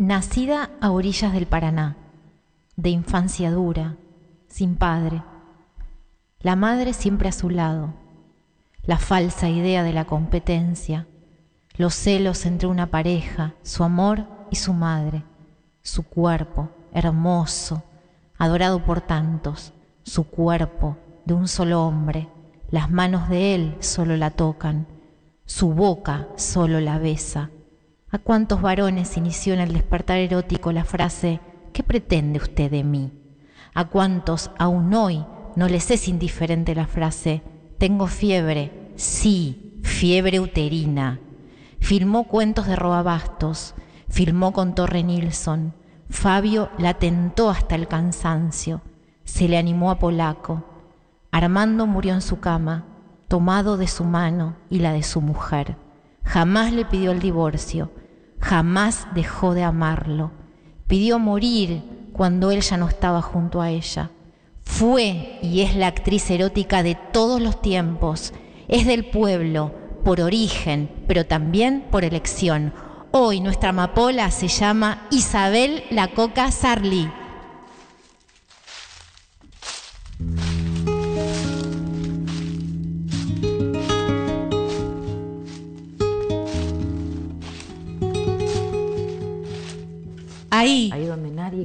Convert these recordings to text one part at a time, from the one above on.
Nacida a orillas del Paraná, de infancia dura, sin padre, la madre siempre a su lado, la falsa idea de la competencia, los celos entre una pareja, su amor y su madre, su cuerpo hermoso, adorado por tantos, su cuerpo de un solo hombre, las manos de él solo la tocan, su boca solo la besa ¿A cuántos varones inició en el despertar erótico la frase ¿Qué pretende usted de mí? ¿A cuántos aún hoy no les es indiferente la frase Tengo fiebre? Sí, fiebre uterina. Filmó cuentos de robabastos, filmó con Torre Nilsson. Fabio la tentó hasta el cansancio. Se le animó a Polaco. Armando murió en su cama, tomado de su mano y la de su mujer. Jamás le pidió el divorcio, jamás dejó de amarlo. Pidió morir cuando él ya no estaba junto a ella. Fue y es la actriz erótica de todos los tiempos. Es del pueblo, por origen, pero también por elección. Hoy nuestra amapola se llama Isabel La Coca Sarli. Ahí,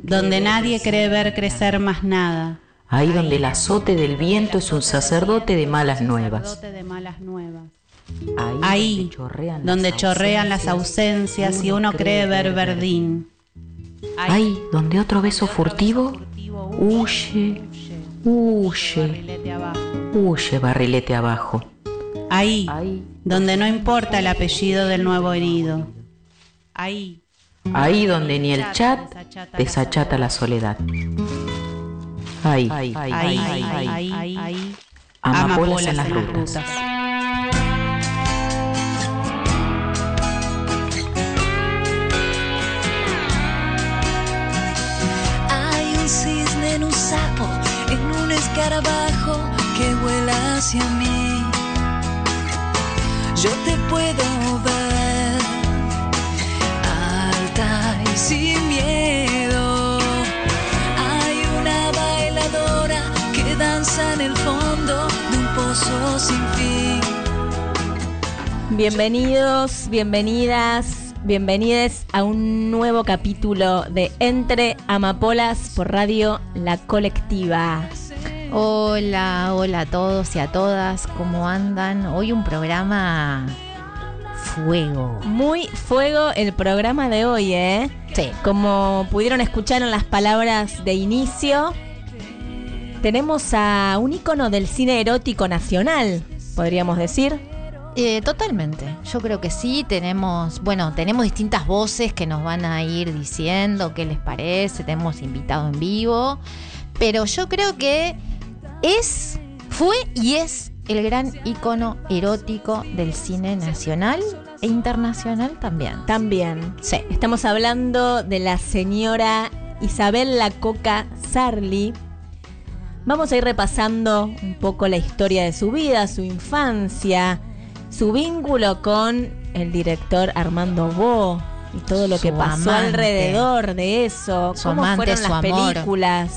donde nadie, cree, ver crecer más nada. Ahí donde el azote del viento es un sacerdote de malas nuevas. Ahí donde chorrean las ausencias y uno cree ver verdín. Ahí donde otro beso furtivo huye, huye, huye barrilete abajo. Ahí donde no importa el apellido del nuevo herido. Ahí Ahí donde ni el chat desachata la soledad. Ahí, ahí, ahí, ahí, ahí, Amapolas en las rutas. Hay un cisne en un sapo, en un escarabajo que vuela hacia mí. Yo te puedo ver sin miedo. Hay una bailadora que danza en el fondo de un pozo sin fin. Bienvenidos, bienvenidas, bienvenides a un nuevo capítulo de Entre Amapolas por Radio La Colectiva. Hola, hola a todos y a todas, ¿cómo andan? Hoy un programa fuego. Muy fuego el programa de hoy, ¿eh? Sí. Como pudieron escuchar en las palabras de inicio, tenemos a un ícono del cine erótico nacional, podríamos decir. Eh, totalmente, yo creo que sí, tenemos, bueno, tenemos distintas voces que nos van a ir diciendo qué les parece, tenemos invitado en vivo, pero yo creo que es, fue y es el gran icono erótico del cine nacional e internacional también. También. Sí. Estamos hablando de la señora Isabel La Coca Sarli. Vamos a ir repasando un poco la historia de su vida, su infancia, su vínculo con el director Armando Bo y todo lo que pasó alrededor de eso, su cómo fueron las películas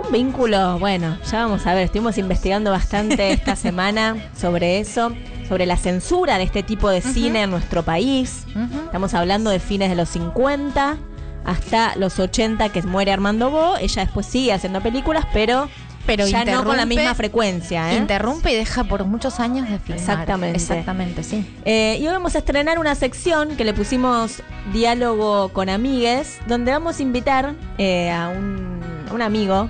un vínculo, bueno, ya vamos a ver, estuvimos investigando bastante esta semana sobre eso, sobre la censura de este tipo de cine en nuestro país. Estamos hablando de fines de los 50 hasta los 80 que muere Armando Bo. Ella después sigue haciendo películas, pero pero ya no con la misma frecuencia. ¿eh? Interrumpe y deja por muchos años de filmar. Exactamente. Exactamente, sí. Eh, y hoy vamos a estrenar una sección que le pusimos diálogo con amigues, donde vamos a invitar eh, a un amigo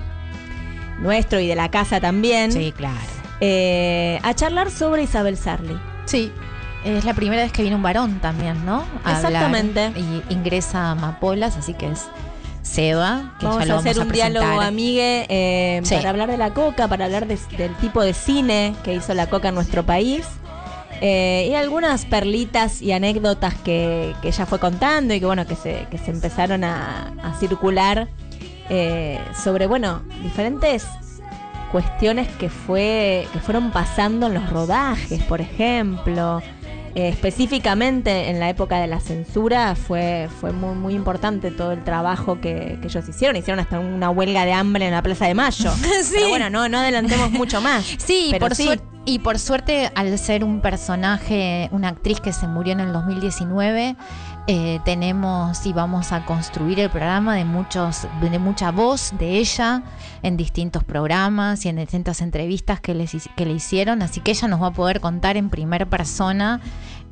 nuestro y de la casa también. Sí, claro. Eh, a charlar sobre Isabel Sarli. Sí, es la primera vez que viene un varón también, ¿no? Exactamente. y ingresa a Amapolas, así que es Seba. Que vamos, ya lo vamos a hacer un diálogo, amigue, eh, para hablar de la coca, para hablar del tipo de cine que hizo la coca en nuestro país. Eh, y algunas perlitas y anécdotas que, que, ella fue contando y que bueno que se, que se empezaron a, a circular eh, sobre, bueno, diferentes cuestiones que, fue, que fueron pasando en los rodajes, por ejemplo. eh, específicamente en la época de la censura fue, fue muy, muy importante todo el trabajo que, que ellos hicieron. Hicieron hasta una huelga de hambre en la Plaza de Mayo. Sí. Pero bueno, no, no adelantemos mucho más. Sí, Pero por sí. y por suerte, al ser un personaje, una actriz que se murió en el 2019, eh, tenemos y vamos a construir el programa de muchos, de mucha voz de ella en distintos programas y en distintas entrevistas que, les, que le hicieron. Así que ella nos va a poder contar en primera persona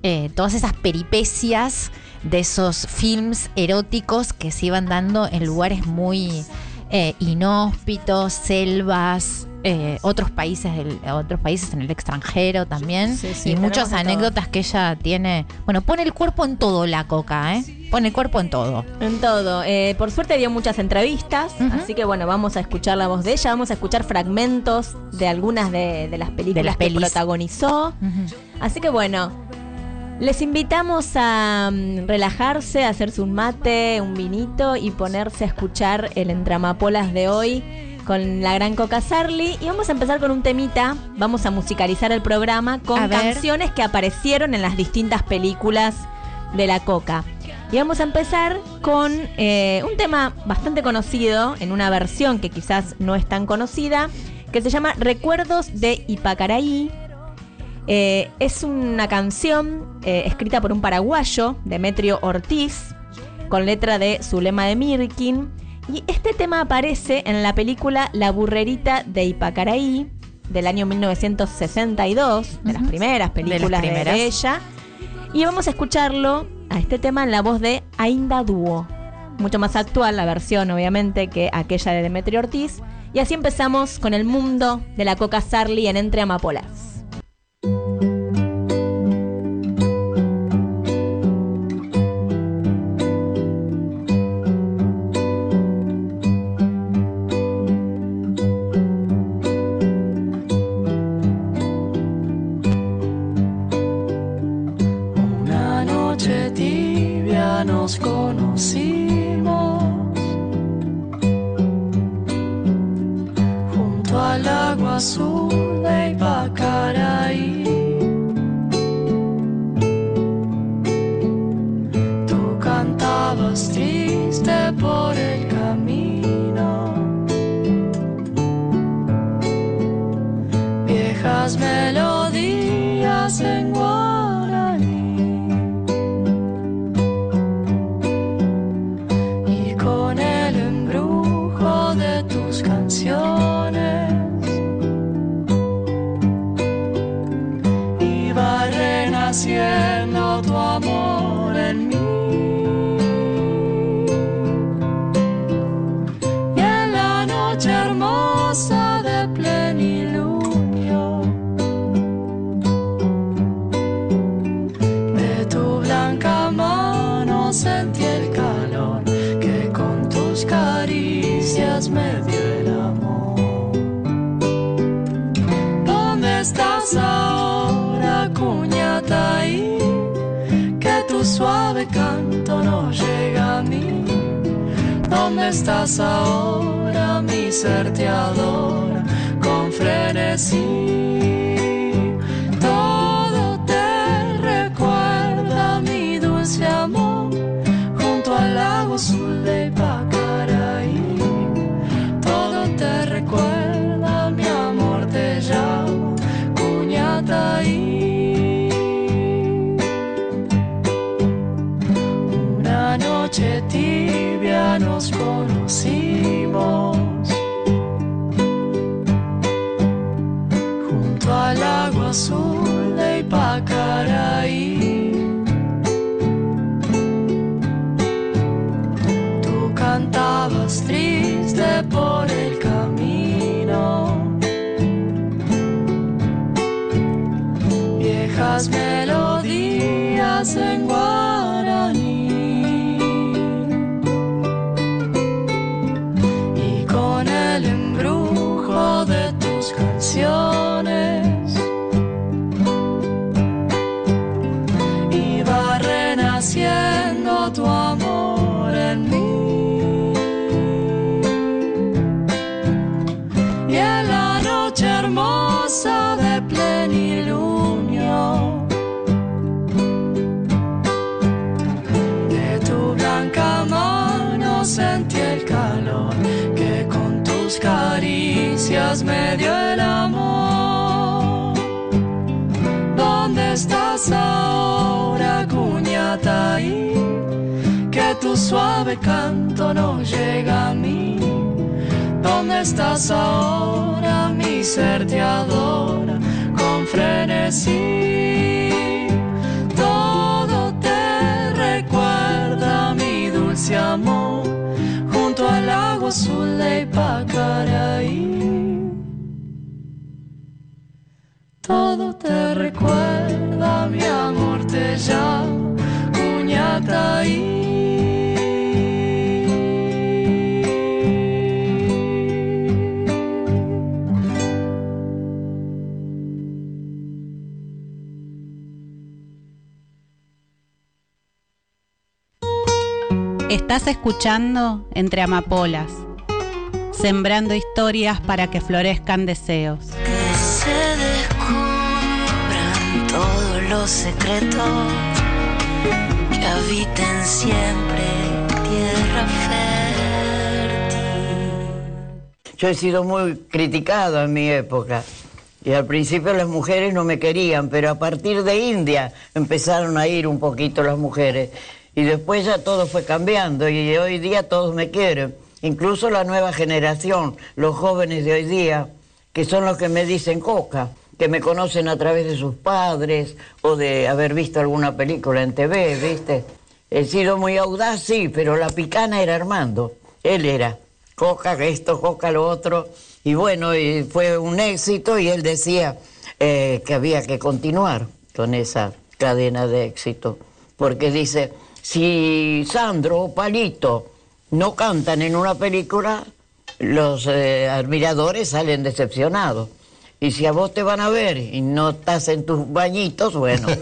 eh, todas esas peripecias de esos films eróticos que se iban dando en lugares muy eh, inhóspitos, selvas, eh, otros países del- otros países en el extranjero también Sí, sí, y muchas todo. anécdotas que ella tiene. Bueno, pone el cuerpo en todo la coca, ¿eh? Pone el cuerpo en todo. En todo. Eh, por suerte dio muchas entrevistas, así que bueno, vamos a escuchar la voz de ella, vamos a escuchar fragmentos de algunas de, de las películas las que pelis. protagonizó. Así que bueno, les invitamos a mm, relajarse, a hacerse un mate, un vinito y ponerse a escuchar el Entramapolas de hoy con la gran Coca Sarli. Y vamos a empezar con un temita, vamos a musicalizar el programa con A ver. canciones que aparecieron en las distintas películas de la Coca. Y vamos a empezar con eh, un tema bastante conocido, en una versión que quizás no es tan conocida, que se llama Recuerdos de Ipacaraí. Eh, es una canción eh, escrita por un paraguayo, Demetrio Ortiz, con letra de Zulema de Mirkin. Y este tema aparece en la película La burrerita de Ipacaraí, del año 1962, de las primeras películas de, primeras. de ella. Y vamos a escucharlo a este tema en la voz de Ainda Dúo. Mucho más actual la versión, obviamente, que aquella de Demetrio Ortiz. Y así empezamos con el mundo de la Coca Sarli en Entre Amapolas. Al suave canto no llega a mí. ¿Dónde estás ahora? Mi ser te adora con frenesí. Todo te recuerda mi dulce amor junto al lago azul de Ipacaraí. Todo te recuerda, mi amor te llama, ahí. Estás escuchando Entre Amapolas, sembrando historias para que florezcan deseos. Que se descubran todos los secretos que habiten siempre tierra fértil. Yo he sido muy criticado en mi época. Y al principio las mujeres no me querían, pero a partir de India empezaron a ir un poquito las mujeres. Y después ya todo fue cambiando y hoy día todos me quieren. Incluso la nueva generación, los jóvenes de hoy día, que son los que me dicen coca, que me conocen a través de sus padres o de haber visto alguna película en TV, ¿viste? He sido muy audaz, sí, pero la picana era Armando. Él era coca esto, coca lo otro. Y bueno, y fue un éxito y él decía eh, que había que continuar con esa cadena de éxito. Porque dice, si Sandro o Palito no cantan en una película, los eh, admiradores salen decepcionados. Y si a vos te van a ver y no estás en tus bañitos, bueno.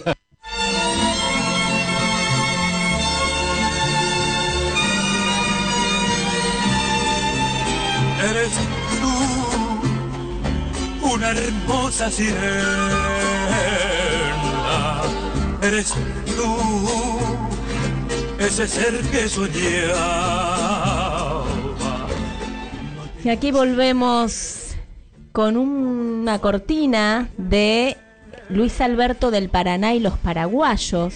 Eres tú, una hermosa sirena. Eres tú ese ser que soñaba. Y aquí volvemos con una cortina de Luis Alberto del Paraná y los paraguayos.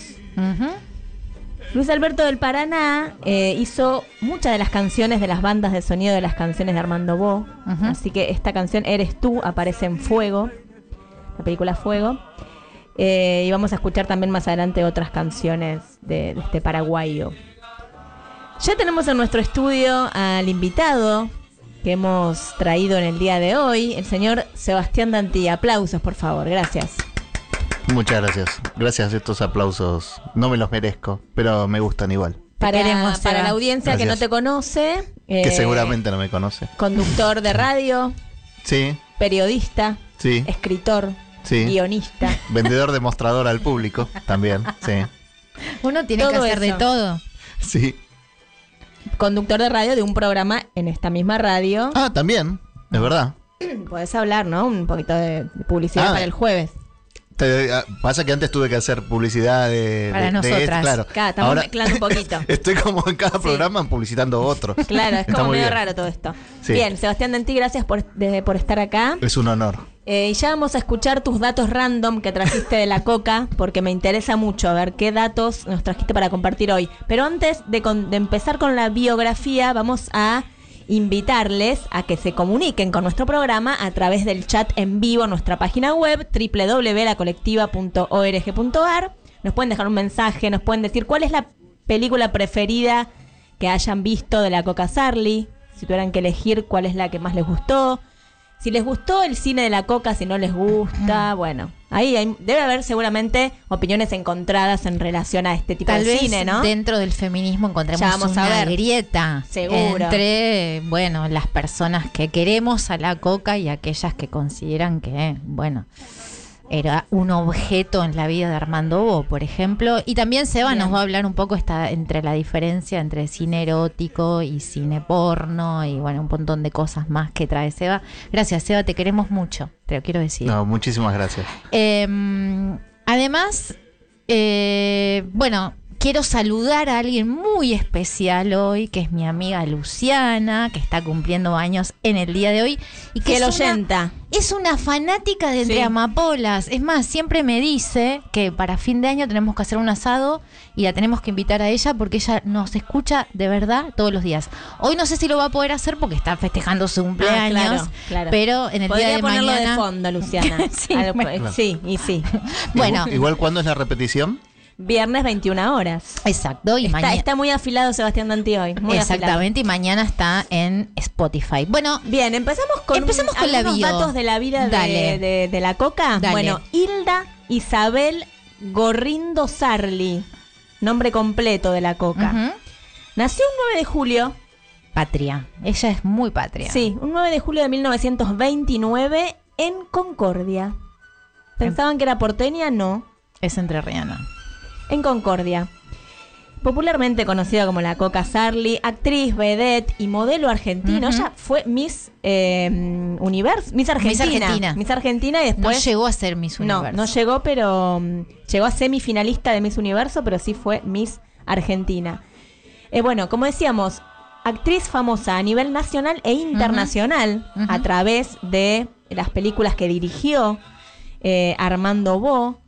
Luis Alberto del Paraná eh, hizo muchas de las canciones de las bandas de sonido de las canciones de Armando Bo. Así que esta canción Eres tú aparece en Fuego, la película Fuego. Eh, y vamos a escuchar también más adelante otras canciones de, de, este paraguayo. Ya tenemos en nuestro estudio al invitado que hemos traído en el día de hoy, el señor Sebastián Danti. Aplausos, por favor. Gracias. Muchas gracias. Gracias, estos aplausos no me los merezco, pero me gustan igual. Para, para la audiencia que no te conoce. que eh, seguramente no me conoce. Conductor de radio. Sí. Periodista. Sí. Escritor. Guionista. Vendedor demostrador al público también, sí. Uno tiene que hacer de todo. Sí. Conductor de radio de un programa en esta misma radio. Ah, también, es verdad. Puedes hablar, ¿no? Un poquito de publicidad ah. para el jueves. Ah, pasa que antes tuve que hacer publicidad de. Para nosotras. claro. estamos Ahora, mezclando un poquito. estoy como en cada programa publicitando otro. Claro, es como medio raro todo esto. Bien, Sebastián Dentí, gracias por, por estar acá. Es un honor. Eh, y ya vamos a escuchar tus datos random que trajiste de la coca, porque me interesa mucho a ver qué datos nos trajiste para compartir hoy. Pero antes de, de empezar con la biografía, vamos a invitarles a que se comuniquen con nuestro programa a través del chat en vivo en nuestra página web www.lacolectiva.org.ar. Nos pueden dejar un mensaje, nos pueden decir cuál es la película preferida que hayan visto de la Coca Sarli, si tuvieran que elegir cuál es la que más les gustó si les gustó el cine de la coca, si no les gusta, bueno, ahí debe haber seguramente opiniones encontradas en relación a este tipo de cine, ¿no? Dentro del feminismo encontremos vamos una a ver. grieta Seguro. entre, bueno, las personas que queremos a la coca y aquellas que consideran que, bueno, era un objeto en la vida de Armando Bo, por ejemplo. Y también Seba nos va a hablar un poco esta, entre la diferencia entre cine erótico y cine porno y bueno, un montón de cosas más que trae Seba. Gracias, Seba, te queremos mucho, te lo quiero decir. No, muchísimas gracias. Em, además, eh, bueno, quiero saludar a alguien muy especial hoy, que es mi amiga Luciana, que está cumpliendo años en el día de hoy. Y que Fiel es una- es una fanática de Entre Sí. Amapolas. Es más, siempre me dice que para fin de año tenemos que hacer un asado y la tenemos que invitar a ella porque ella nos escucha de verdad todos los días. Hoy no sé si lo va a poder hacer porque está festejando su cumpleaños, Ah, claro, claro. pero en el Podría día de ponerlo mañana... de fondo, Luciana. Sí, Algo- me- sí, y sí. Bueno, igual, ¿cuándo es la repetición? Viernes 21 horas. exacto. Y Está, mañana... está muy afilado Sebastián Danti hoy. muy afilado. Exactamente, y mañana está en Spotify. Bueno, Bien, empezamos con, Empecemos con la bio. datos de la vida de, de- de la coca. Dale. Bueno, Hilda Isabel Gorrindo Sarli, nombre completo de la coca. Nació un 9 de julio, patria. Ella es muy patria. sí, un 9 de julio de 1929 en Concordia. ¿Pensaban que era porteña? No, Es entrerriana. En Concordia. Popularmente conocida como la Coca Sarli, actriz, vedette y modelo argentina. Ella fue Miss eh, Universo, Miss Argentina. Argentina. Miss Argentina y No después llegó a ser Miss No, Universo. no llegó, pero mm, llegó a semifinalista de Miss Universo, pero sí fue Miss Argentina. Eh, bueno, como decíamos, actriz famosa a nivel nacional e internacional a través de las películas que dirigió eh, Armando Bo,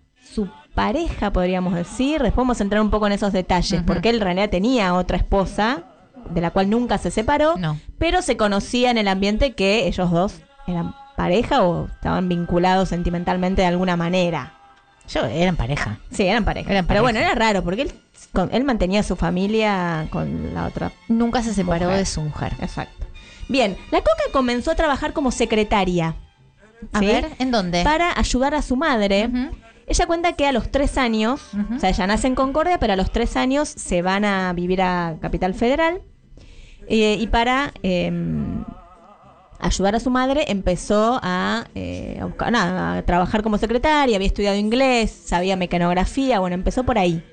pareja, podríamos decir. Después vamos a entrar un poco en esos detalles, porque él en realidad tenía otra esposa, de la cual nunca se separó, No. pero se conocía en el ambiente que ellos dos eran pareja o estaban vinculados sentimentalmente de alguna manera. Yo eran pareja. Sí, eran pareja. Eran Pero pareja. bueno, era raro porque él, con- él mantenía su familia con la otra. Nunca se separó Mujer. de su mujer. Exacto. Bien, la Coca comenzó a trabajar como secretaria. A ¿sí? ver, ¿en dónde? Para ayudar a su madre. Ella cuenta que a los tres años, o sea, ella nace en Concordia, pero a los tres años se van a vivir a Capital Federal. eh, y para em, ayudar a su madre empezó a, eh, a buscar- nada, a trabajar como secretaria, había estudiado inglés, sabía mecanografía, bueno, empezó por ahí.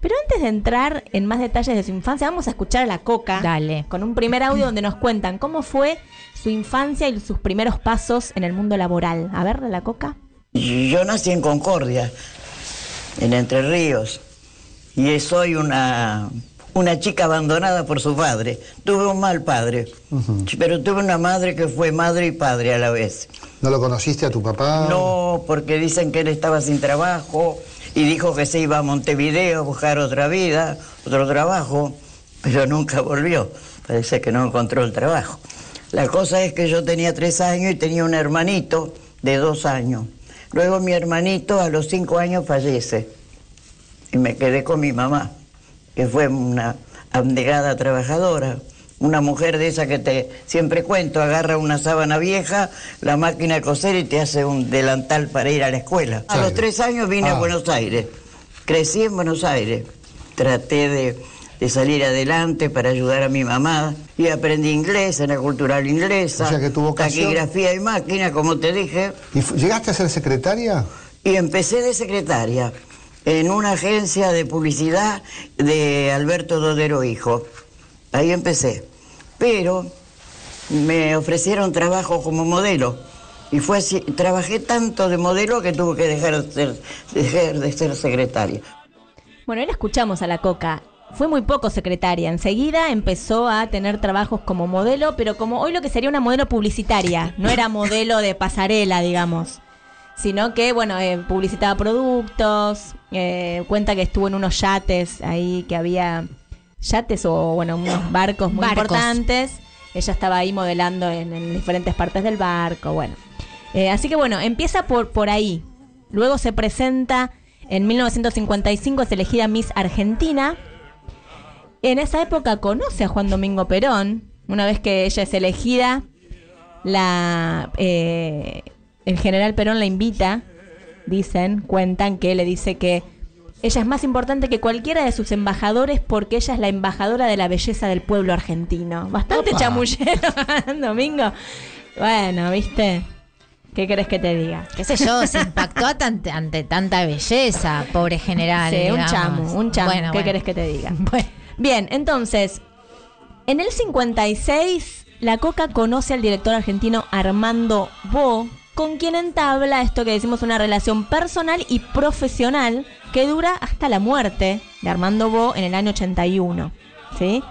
Pero antes de entrar en más detalles de su infancia, vamos a escuchar a la Coca Dale. con un primer audio donde nos cuentan cómo fue su infancia y sus primeros pasos en el mundo laboral. A ver, la Coca. Yo nací en Concordia, en Entre Ríos, y soy una, una chica abandonada por su padre. Tuve un mal padre, pero tuve una madre que fue madre y padre a la vez. ¿No lo conociste a tu papá? No, porque dicen que él estaba sin trabajo y dijo que se iba a Montevideo a buscar otra vida, otro trabajo, pero nunca volvió. Parece que no encontró el trabajo. La cosa es que yo tenía tres años y tenía un hermanito de dos años. Luego mi hermanito a los cinco años fallece y me quedé con mi mamá, que fue una abnegada trabajadora, una mujer de esa que te siempre cuento, agarra una sábana vieja, la máquina de coser y te hace un delantal para ir a la escuela. A los tres años vine a Ah. Buenos Aires, crecí en Buenos Aires, traté de, de salir adelante para ayudar a mi mamá y aprendí inglés en la cultural inglesa, O sea que tu vocación- taquigrafía y máquina, como te dije. ¿Y llegaste a ser secretaria? Y empecé de secretaria en una agencia de publicidad de Alberto Dodero Hijo. Ahí empecé. Pero me ofrecieron trabajo como modelo. Y fue así, trabajé tanto de modelo que tuve que dejar de ser, dejar de ser secretaria. Bueno, ahí la escuchamos a la Coca. Fue muy poco secretaria. Enseguida empezó a tener trabajos como modelo, pero como hoy lo que sería una modelo publicitaria. No era modelo de pasarela, digamos. Sino que, bueno, eh, publicitaba productos. eh, cuenta que estuvo en unos yates ahí que había yates o, bueno, unos barcos muy Barcos. importantes. Ella estaba ahí modelando en, en diferentes partes del barco, bueno. Eh, así que bueno, empieza por, por ahí. Luego se presenta en 1955, es elegida Miss Argentina. En esa época conoce a Juan Domingo Perón. Una vez que ella es elegida, la, eh, el general Perón la invita, dicen, cuentan que le dice que ella es más importante que cualquiera de sus embajadores porque ella es la embajadora de la belleza del pueblo argentino. Bastante Opa. chamullero, Domingo. Bueno, ¿viste? ¿Qué querés que te diga? qué sé yo, se impactó ante tanta belleza, pobre general. Sí, un chamo, un chamo. Bueno, ¿Qué bueno. querés que te diga? Bueno. Bien, entonces, en el 56, la Coca conoce al director argentino Armando Bo, con quien entabla esto que decimos una relación personal y profesional que dura hasta la muerte de Armando Bo en el año 81. ¿sí?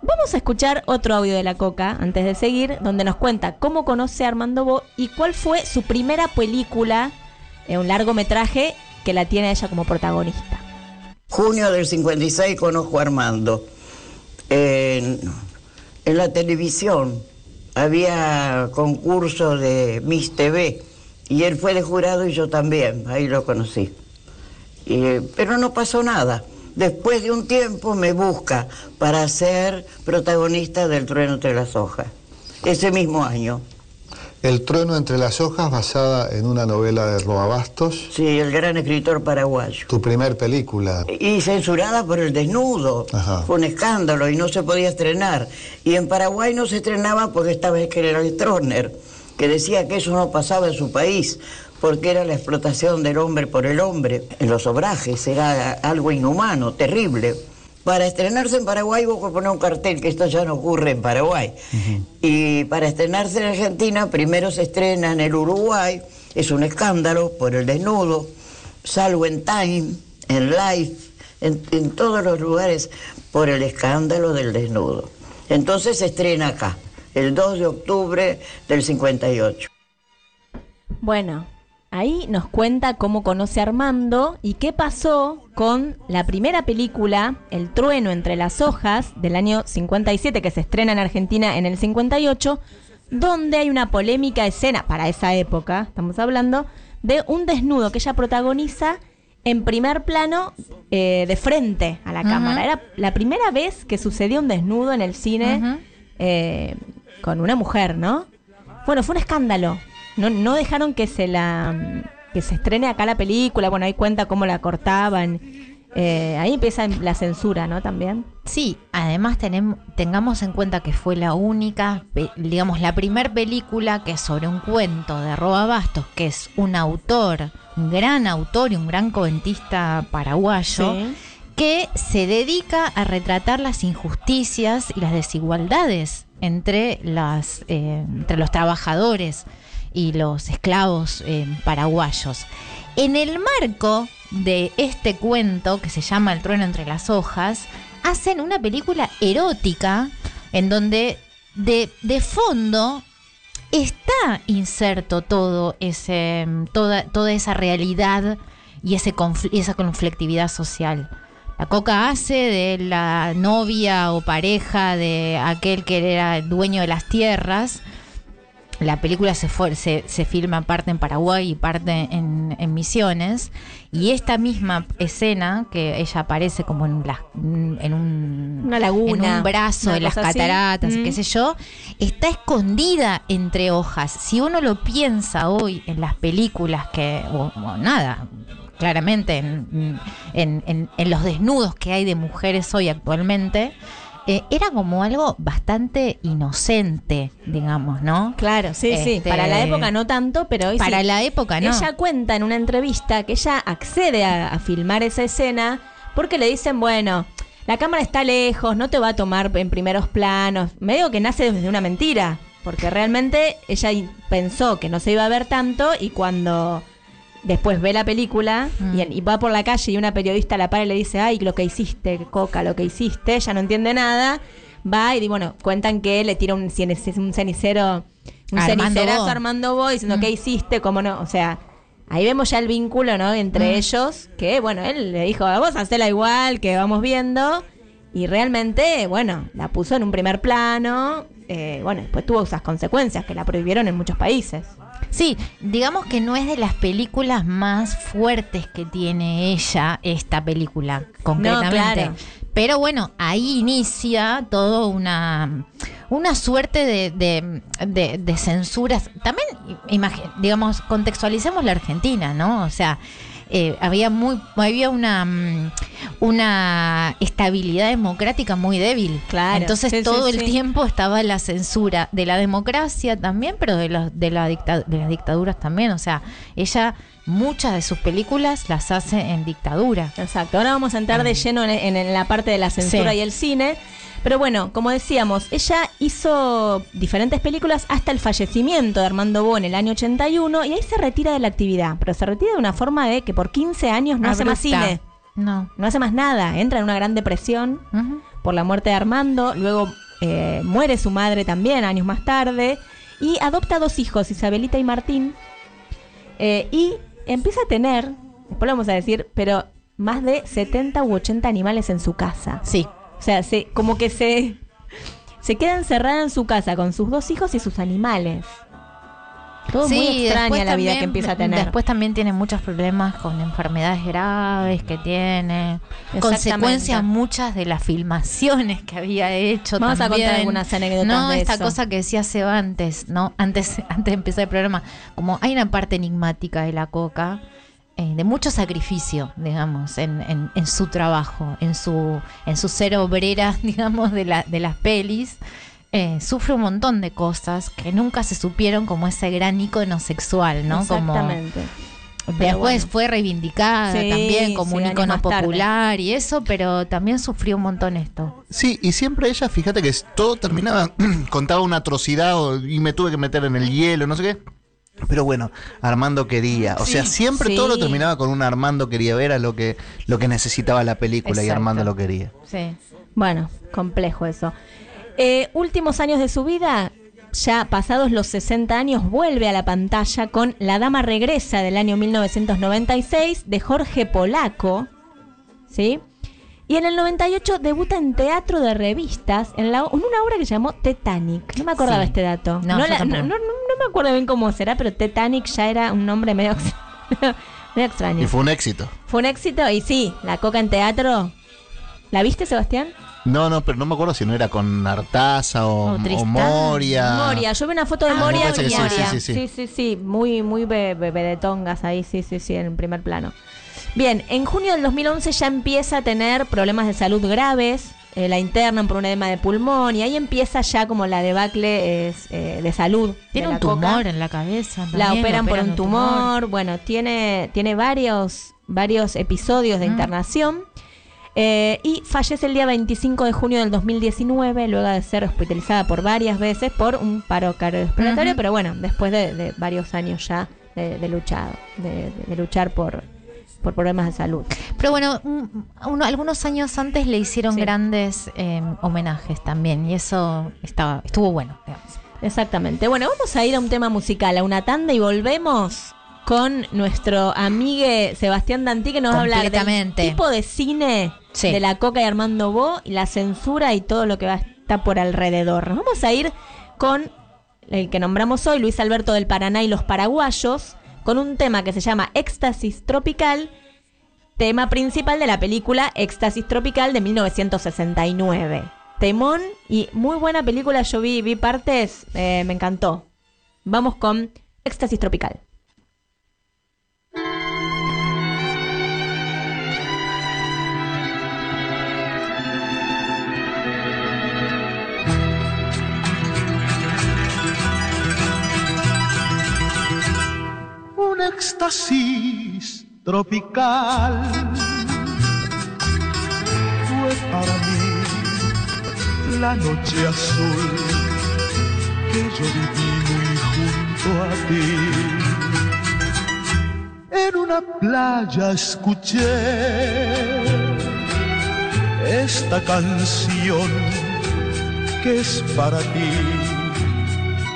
Vamos a escuchar otro audio de la Coca antes de seguir, donde nos cuenta cómo conoce a Armando Bo y cuál fue su primera película, eh, un largometraje que la tiene ella como protagonista. Junio del 56 conozco a Armando. En, la televisión había concurso de Miss TV y él fue de jurado y yo también, ahí lo conocí. Y, pero no pasó nada. Después de un tiempo me busca para ser protagonista del trueno entre las hojas, ese mismo año. El trueno entre las hojas, basada en una novela de Roa Bastos. Sí, el gran escritor paraguayo. Tu primer película. Y censurada por el desnudo. Ajá. Fue un escándalo y no se podía estrenar. Y en Paraguay no se estrenaba porque estaba el general Stroessner, que decía que eso no pasaba en su país, porque era la explotación del hombre por el hombre en los obrajes, era algo inhumano, terrible. Para estrenarse en Paraguay hubo que poner un cartel, que esto ya no ocurre en Paraguay. Y para estrenarse en Argentina, primero se estrena en el Uruguay, es un escándalo por el desnudo, salvo en Time, en Life, en, en todos los lugares por el escándalo del desnudo. Entonces se estrena acá, el 2 de octubre del 58. Bueno, ahí nos cuenta cómo conoce a Armando y qué pasó con la primera película, El trueno entre las hojas, del año 57, que se estrena en Argentina en el 58, donde hay una polémica escena, para esa época, estamos hablando, de un desnudo que ella protagoniza en primer plano eh, de frente a la cámara. Era la primera vez que sucedió un desnudo en el cine eh, con una mujer, ¿no? Bueno, fue un escándalo. No, no dejaron que se la que se estrene acá la película. Bueno, ahí cuenta cómo la cortaban. Eh, ahí empieza la censura, ¿no? También. Sí, además tenem- tengamos en cuenta que fue la única, digamos, la primer película que es sobre un cuento de Roa Bastos, que es un autor, un gran autor y un gran cuentista paraguayo, Sí. que se dedica a retratar las injusticias y las desigualdades entre, las, eh, entre los trabajadores y los esclavos eh, paraguayos. En el marco de este cuento, que se llama El trueno entre las hojas, hacen una película erótica en donde de, de fondo está inserto todo ese, toda, toda esa realidad y ese esa conflictividad social. La Coca hace de la novia o pareja de aquel que era el dueño de las tierras. La película se, fue- se, se filma parte en Paraguay y parte en, en Misiones. Y esta misma escena, que ella aparece como en, las- en un, Una laguna, en un brazo de las cataratas, Mm. qué sé yo, está escondida entre hojas. Si uno lo piensa hoy en las películas que, o, o nada, claramente en, en- en- en los desnudos que hay de mujeres hoy actualmente, eh, era como algo bastante inocente, digamos, ¿no? Claro, sí, sí. Este, Para la época no tanto, pero hoy Para sí. la época no. Ella cuenta en una entrevista que ella accede a, a filmar esa escena porque le dicen, bueno, la cámara está lejos, no te va a tomar en primeros planos. Me digo que nace desde una mentira, porque realmente ella pensó que no se iba a ver tanto y cuando después ve la película Mm. y, y va por la calle y una periodista la para y le dice, ay, lo que hiciste, Coca, lo que hiciste, ella no entiende nada. Va y bueno, cuentan que le tira un, un cenicero, un Armando cenicerazo Bo. Armando Bo diciendo, ¿qué hiciste? ¿Cómo no? O sea, ahí vemos ya el vínculo, ¿no? Entre Mm. ellos, que bueno, él le dijo, vamos a hacerla igual, que vamos viendo. Y realmente, bueno, la puso en un primer plano. eh, bueno, después tuvo esas consecuencias que la prohibieron en muchos países. Sí, digamos que no es de las películas más fuertes que tiene ella esta película, concretamente. claro. Pero bueno, ahí inicia todo una, una suerte de, de, de- de censuras. También, digamos, contextualicemos la Argentina, ¿no? O sea, eh, había muy había una mm, una estabilidad democrática muy débil. Claro, Entonces sí, sí, todo el sí. tiempo estaba la censura de la democracia también, pero de, los de, la dicta- de las dictaduras también. O sea, ella muchas de sus películas las hace en dictadura. Exacto. Ahora vamos a entrar de lleno en, en- en la parte de la censura y el cine. Pero bueno, como decíamos, ella hizo diferentes películas hasta el fallecimiento de Armando Bo en el año 81 y ahí se retira de la actividad, pero se retira de una forma de que por 15 años no hace más cine. No. No hace más nada. Entra en una gran depresión por la muerte de Armando. Luego eh, muere su madre también, años más tarde. Y adopta dos hijos, Isabelita y Martín. Eh, y empieza a tener, después lo vamos a decir, pero más de 70 u 80 animales en su casa. Sí. O sea, se, como que se, se queda encerrada en su casa con sus dos hijos y sus animales. Todo muy Sí, extraña después la vida también- que empieza a tener. Después también tiene muchos problemas con enfermedades graves que tiene. Consecuencias muchas de las filmaciones que había hecho. Vamos a también. contar algunas anécdotas No, de esta eso. cosa que decía Seba antes, ¿no? Antes, antes de empezar el programa. Como hay una parte enigmática de la coca. Eh, de mucho sacrificio, digamos, en, en- en su trabajo, en su, en su ser obrera, digamos, de, la, de las pelis. Eh, sufre un montón de cosas que nunca se supieron como ese gran ícono sexual, ¿no? Como, Exactamente. Pero Después bueno. fue reivindicada Sí, también como sí, un tarde. popular y eso, pero también sufrió un montón esto. Sí, y siempre ella, fíjate que todo terminaba, contaba una atrocidad o- y me tuve que meter en el hielo, no sé qué. Pero bueno, Armando quería. O Sí, sea, siempre sí. todo lo terminaba con un Armando quería ver a lo que, lo que necesitaba la película y. Armando lo quería. Sí. Bueno, complejo eso. Eh, últimos años de su vida, ya pasados los 60 años, vuelve a la pantalla con La Dama Regresa del año 1996 de Jorge Polaco. ¿Sí? Y en el 98 debuta en teatro de revistas en, la, en una obra que se llamó Titanic. No me acordaba Sí. este dato. No, yo la- no, no- no me acuerdo bien cómo será, pero Titanic ya era un nombre medio, medio extraño. Y fue un éxito. Fue un éxito y sí, la coca en teatro. ¿La viste, Sebastián? No, no, pero no me acuerdo si no era con Artaza o. Moria. Moria, yo vi una foto de Ah, Moria. Moria. sí, sí, sí. sí, sí, sí, muy, muy be- bebé de tongas ahí, sí, sí, sí, en primer plano. Bien, en junio del 2011 ya empieza a tener problemas de salud graves, eh, la internan por un edema de pulmón y ahí empieza ya como la debacle es, eh, de salud. Tiene de un coca. tumor en la cabeza. La operan por un tumor, bueno, tiene, tiene varios, varios episodios de internación. eh, y fallece el día 25 de junio del 2019, luego de ser hospitalizada por varias veces por un paro cardiorrespiratorio, pero bueno, después de, de varios años ya de, de luchado, de luchar por, por problemas de salud. Pero bueno, un- uno- algunos años antes le hicieron grandes eh, homenajes también y eso estaba, estuvo bueno. digamos. Exactamente. Bueno, vamos a ir a un tema musical, a una tanda y volvemos con nuestro amigue Sebastián Dantí que nos va a hablar del tipo de cine Sí. de la Coca y Armando Bo y la censura y todo lo que va a estar por alrededor. Nos vamos a ir con el que nombramos hoy, Luis Alberto del Paraná y los paraguayos, con un tema que se llama Éxtasis Tropical, tema principal de la película Éxtasis Tropical de 1969. Temón y muy buena película, yo vi, vi partes, eh, me encantó. Vamos con Éxtasis Tropical. Éxtasis tropical. Fue para mí la noche azul que yo viví muy junto a ti. En una playa escuché esta canción que es para ti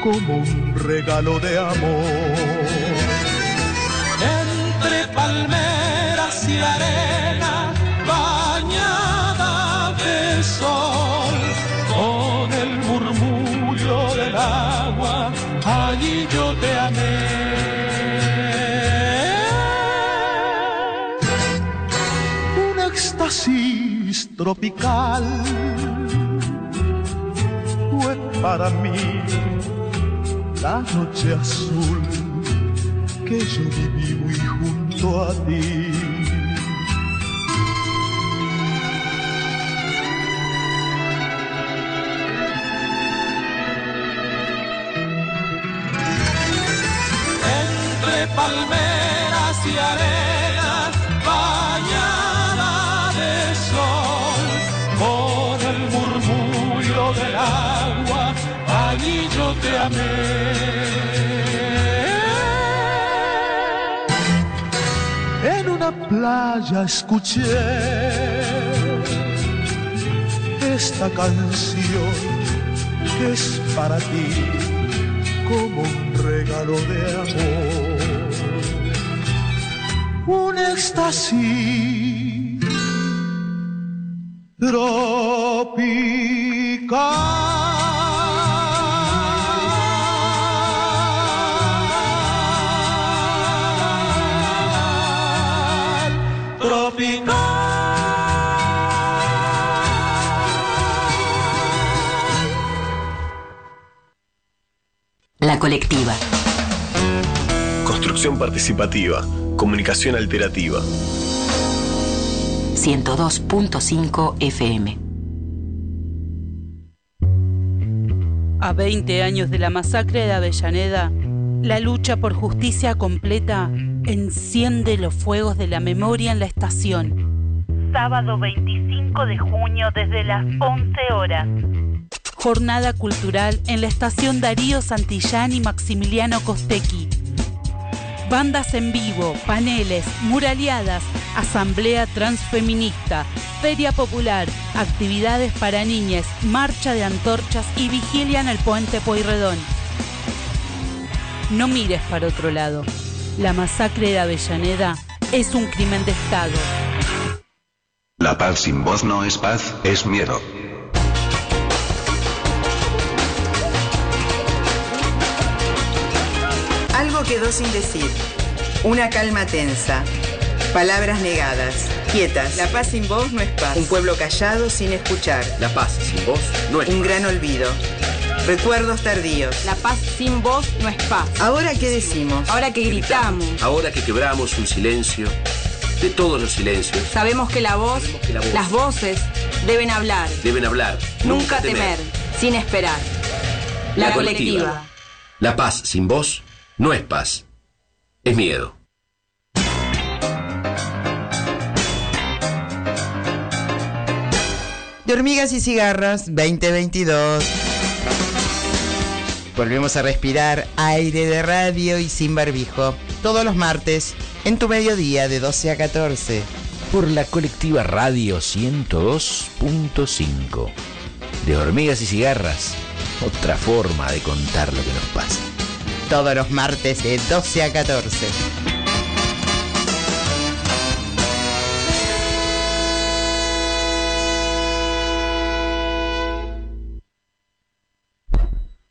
como un regalo de amor. Palmeras y arena bañada de sol, con el murmullo del agua, allí yo te amé. un éxtasis tropical fue para mí la noche azul que yo viví muy junto a ti. Entre palmeras y arena bañada de sol, con el murmullo del agua, allí yo te amé. En una playa escuché esta canción que es para ti como un regalo de amor, un éxtasis tropical. Colectiva. Construcción participativa. Comunicación alterativa. 102.5 FM. A 20 años de la masacre de Avellaneda, la lucha por justicia completa enciende los fuegos de la memoria en la estación. Sábado 25 de junio desde las 11 horas. Jornada cultural en la estación Darío Santillán y Maximiliano Costequi. Bandas en vivo, paneles, muraleadas, asamblea transfeminista, feria popular, actividades para niñas, marcha de antorchas y vigilia en el puente Pueyrredón. No mires para otro lado. La masacre de Avellaneda es un crimen de Estado. La paz sin voz no es paz, es miedo. Quedó sin decir. Una calma tensa. Palabras negadas. Quietas. La paz sin voz no es paz. Un pueblo callado sin escuchar. La paz sin voz no es Un gran olvido. Recuerdos tardíos. La paz sin voz no es paz. Ahora qué decimos. Ahora que gritamos. Ahora que quebramos un silencio, de todos los silencios, Sabemos que la voz, que la voz- las voces deben hablar. deben hablar. Nunca temer, sin esperar. La, La colectiva. colectiva. La paz sin voz no es paz, es miedo. De hormigas y cigarros 2022. Volvemos a respirar aire de radio y sin barbijo. Todos los martes, en tu mediodía de 12 a 14. Por la colectiva Radio 102.5. De hormigas y cigarras. Otra forma de contar lo que nos pasa. Todos los martes de 12 a 14.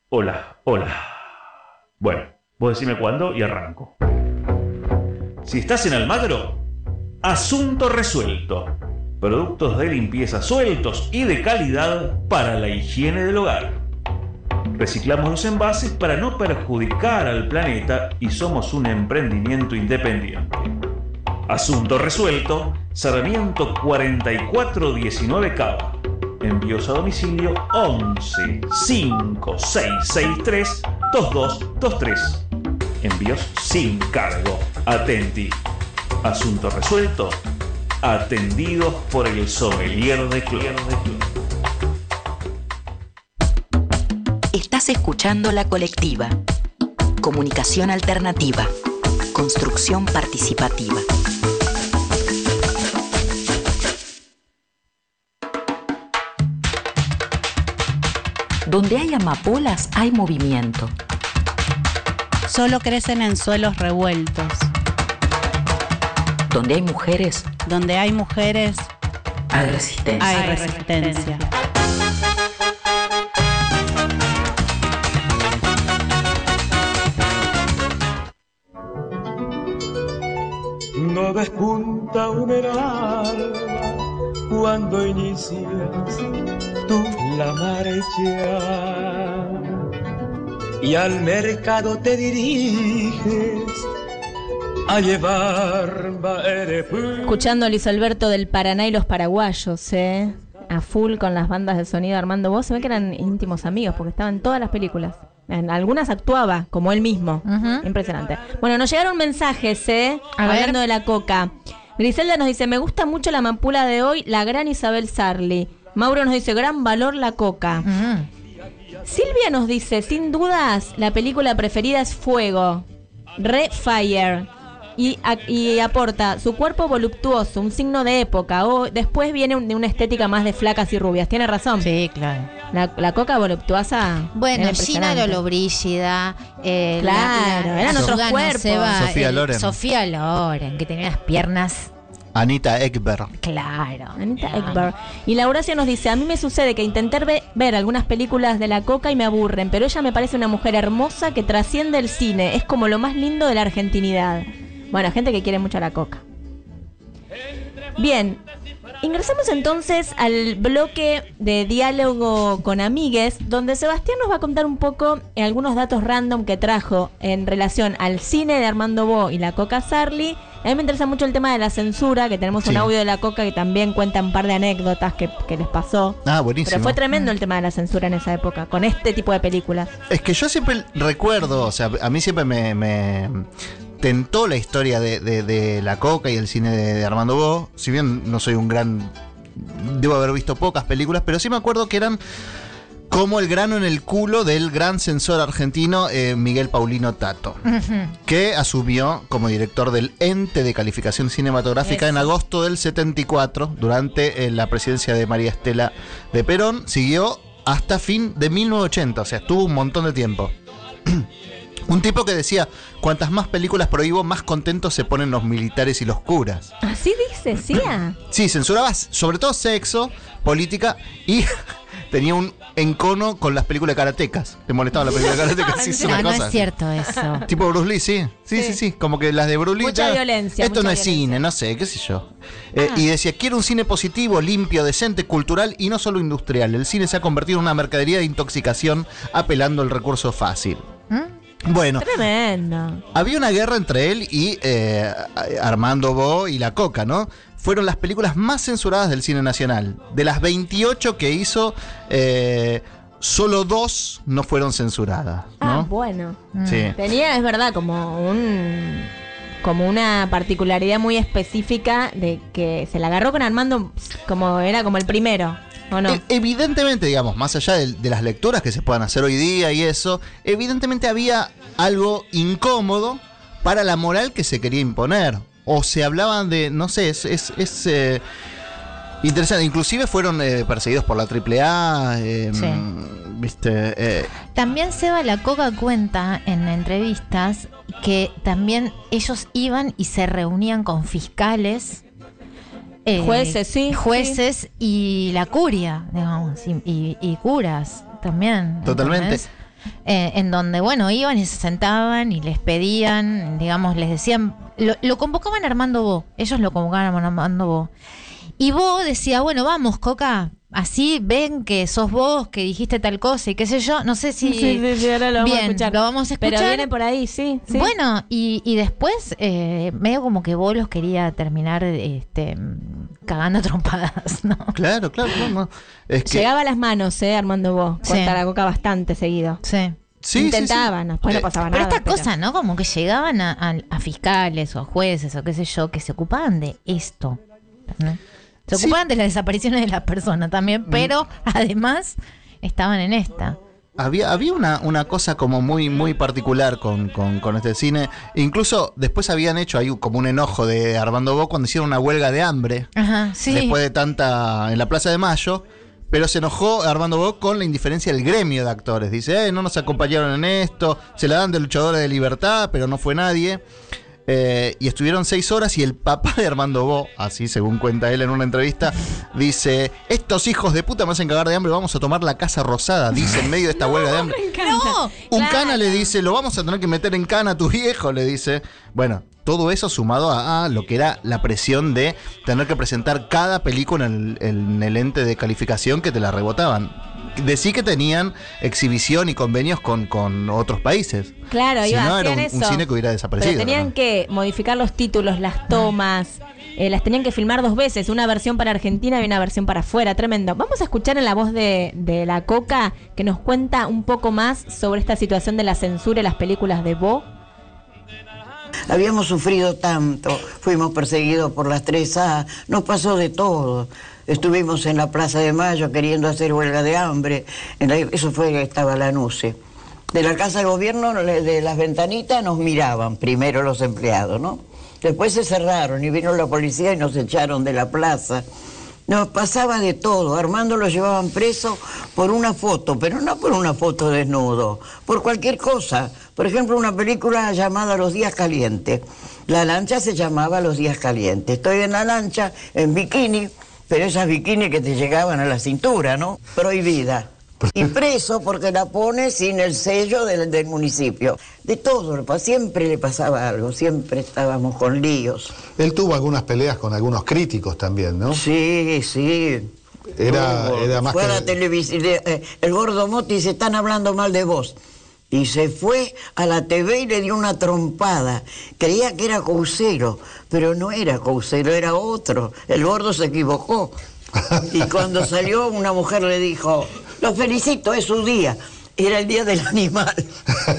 Hola, hola. Bueno, vos decime cuándo y arranco. Si estás en Almagro, asunto resuelto. Productos de limpieza sueltos y de calidad para la higiene del hogar. Reciclamos los envases para no perjudicar al planeta y somos un emprendimiento independiente. Asunto resuelto, Sarmiento 4419 Cava. Envíos a domicilio 11 5663 2223. Envíos sin cargo. Atenti. Asunto resuelto. Atendidos por el sommelier de cloro. Estás escuchando La Colectiva. Comunicación alternativa. Construcción participativa. Donde hay amapolas hay movimiento. Solo crecen en suelos revueltos. Donde hay mujeres Donde hay mujeres, hay resistencia. hay resistencia. Despunta cuando inicias la marcha y mercado te a Escuchando a Luis Alberto del Paraná y los paraguayos, ¿eh? A full con las bandas de sonido Armando Vos. Se ve que eran íntimos amigos porque estaban todas las películas. En algunas actuaba, como él mismo. Impresionante. Bueno, nos llegaron mensajes, ¿eh? A ver. Hablando de la coca. Griselda nos dice, me gusta mucho la mampula de hoy, la gran Isabel Sarli. Mauro nos dice, gran valor la coca. Silvia nos dice, sin dudas, la película preferida es Fuego. Re Fire. y, a- y aporta su cuerpo voluptuoso, un signo de época. O después viene un- de una estética más de flacas y rubias. Tiene razón. Sí, claro. La, la coca voluptuosa. Bueno, Gina. Lollobrigida, eh, Claro, eran otros cuerpos. Seba, Sofía el- Loren. Sofía Loren, que tenía las piernas. Anita Ekberg. Claro. Anita Ekberg. Y la Horacia nos dice, a mí me sucede que intenté ve- ver algunas películas de la coca y me aburren, pero ella me parece una mujer hermosa que trasciende el cine, es como lo más lindo de la argentinidad. Bueno, gente que quiere mucho a la coca. Bien, ingresamos entonces al bloque de diálogo con amigues, donde Sebastián nos va a contar un poco eh, algunos datos random que trajo en relación al cine de Armando Bo y la Coca Sarli. A mí me interesa mucho el tema de la censura, que tenemos un audio de la Coca que también cuenta un par de anécdotas que, que les pasó. Ah, buenísimo. Pero fue tremendo el tema de la censura en esa época, con este tipo de películas. Es que yo siempre recuerdo, o sea, a mí siempre me, me tentó la historia de, de- de la coca y el cine de, de Armando Bo. Si bien no soy un gran. Debo haber visto pocas películas, pero sí me acuerdo que eran como el grano en el culo del gran censor argentino eh, Miguel Paulino Tato, que asumió como director del ente de calificación cinematográfica en agosto del 74, durante eh, la presidencia de María Estela de Perón. Siguió hasta fin de 1980, o sea, estuvo un montón de tiempo. Un tipo que decía, cuantas más películas prohíbo, más contentos se ponen los militares y los curas. Así dice, sí. ah. Sí, censuraba sobre todo sexo, política y tenía un encono con las películas karatecas. Le molestaba la película de karatecas. sí, es una No, es cierto eso. Tipo Bruce Lee, sí. Sí, sí, sí. Como que las de Bruce Lee. Mucha ya, violencia, Esto mucha no es cine, no sé, qué sé yo. Eh, Ah. Y decía, quiero un cine positivo, limpio, decente, cultural y no solo industrial. El cine se ha convertido en una mercadería de intoxicación apelando al recurso fácil. Bueno, Tremendo. había una guerra entre él y eh, Armando Bo y La Coca, ¿no? Fueron las películas más censuradas del cine nacional. De las 28 que hizo, eh, solo dos no fueron censuradas, Ah, ¿no? bueno. Sí. Tenía, es verdad, como un como una particularidad muy específica de que se la agarró con Armando como era como el primero, ¿o no? E- Evidentemente, digamos, más allá de, de las lecturas que se puedan hacer hoy día y eso, evidentemente había algo incómodo para la moral que se quería imponer. O se hablaban de, no sé, es, es, es, eh, interesante. Inclusive fueron eh, perseguidos por la AAA. eh, Sí. ¿Viste? Eh, También Seba La Coca cuenta en entrevistas que también ellos iban y se reunían con fiscales. Eh, Jueces, sí, Jueces y la curia, digamos, y, y- y curas también. Totalmente. Eh, en donde, bueno, iban y se sentaban y les pedían, digamos, les decían, lo, lo convocaban a Armando Bo, ellos lo convocaban a Armando Bo. Y Bo decía, bueno, vamos, Coca, así ven que sos vos, que dijiste tal cosa y qué sé yo, no sé si... Sí, sí, sí, ahora lo vamos a Bien, escuchar. lo vamos a escuchar. Pero viene por ahí, sí. sí. Bueno, y, y después, eh, medio como que Bo los quería terminar este, cagando a trompadas, ¿no? claro, claro, no, no. Es que, Llegaba a las manos, eh, Armando Bo. Sí. Cuenta la coca bastante seguido. Sí. sí, sí, Intentaban, después no Eh, pasaba Pero nada. esta cosa, ¿no? Como que llegaban a, a- a fiscales o a jueces o qué sé yo, que se ocupaban de esto. ¿no? Se Sí. ocupaban de las desapariciones de las personas también, pero además estaban en esta. Había, había una, una cosa como muy, muy particular con, con- con este cine. Incluso después habían hecho ahí como un enojo de Armando Bo cuando hicieron una huelga de hambre. Ajá, sí. Después de tanta. en la Plaza de Mayo. Pero se enojó Armando Bo con la indiferencia del gremio de actores. Dice, eh, no nos acompañaron en esto. Se la dan de luchadores de libertad, pero no fue nadie. Eh, y estuvieron seis horas y el papá de Armando Bo, así según cuenta él en una entrevista, dice, estos hijos de puta me hacen cagar de hambre, vamos a tomar la Casa Rosada, dice en medio de esta huelga de hambre. No, Un Claro. cana le dice, lo vamos a tener que meter en cana a tu viejo, le dice. Bueno, todo eso sumado a, a lo que era la presión de tener que presentar cada película en el, en el ente de calificación que te la rebotaban. Decí que tenían exhibición y convenios con, con otros países. Claro, Si iba, no, era hacían un, cine que hubiera desaparecido. Pero tenían ¿no? que modificar los títulos, las tomas, eh, las tenían que filmar dos veces, una versión para Argentina y una versión para afuera, tremendo. Vamos a escuchar en la voz de, de la Coca que nos cuenta un poco más sobre esta situación de la censura en las películas de Bo. Habíamos sufrido tanto, fuimos perseguidos por las 3A, nos pasó de todo. Estuvimos en la Plaza de Mayo queriendo hacer huelga de hambre, eso fue estaba la NUCE. De la Casa de Gobierno, de las ventanitas, nos miraban primero los empleados, ¿no? Después se cerraron y vino la policía y nos echaron de la plaza. Nos pasaba de todo. Armando lo llevaban preso por una foto, pero no por una foto desnudo, por cualquier cosa. Por ejemplo, una película llamada Los Días Calientes. La lancha se llamaba Los Días Calientes. Estoy en la lancha, en bikini, pero esas bikini que te llegaban a la cintura, ¿no? Prohibida. Y preso porque la pone sin el sello del, del municipio. De todo, siempre le pasaba algo, siempre estábamos con líos. Él tuvo algunas peleas con algunos críticos también, ¿no? Sí, sí. Era, era más fue a la que... televisión, eh, el gordo Moti se están hablando mal de vos. Y se fue a la TV y le dio una trompada. Creía que era Coucero, pero no era Coucero, era otro. El gordo se equivocó. Y cuando salió, una mujer le dijo, lo felicito, es su día. Era el día del animal.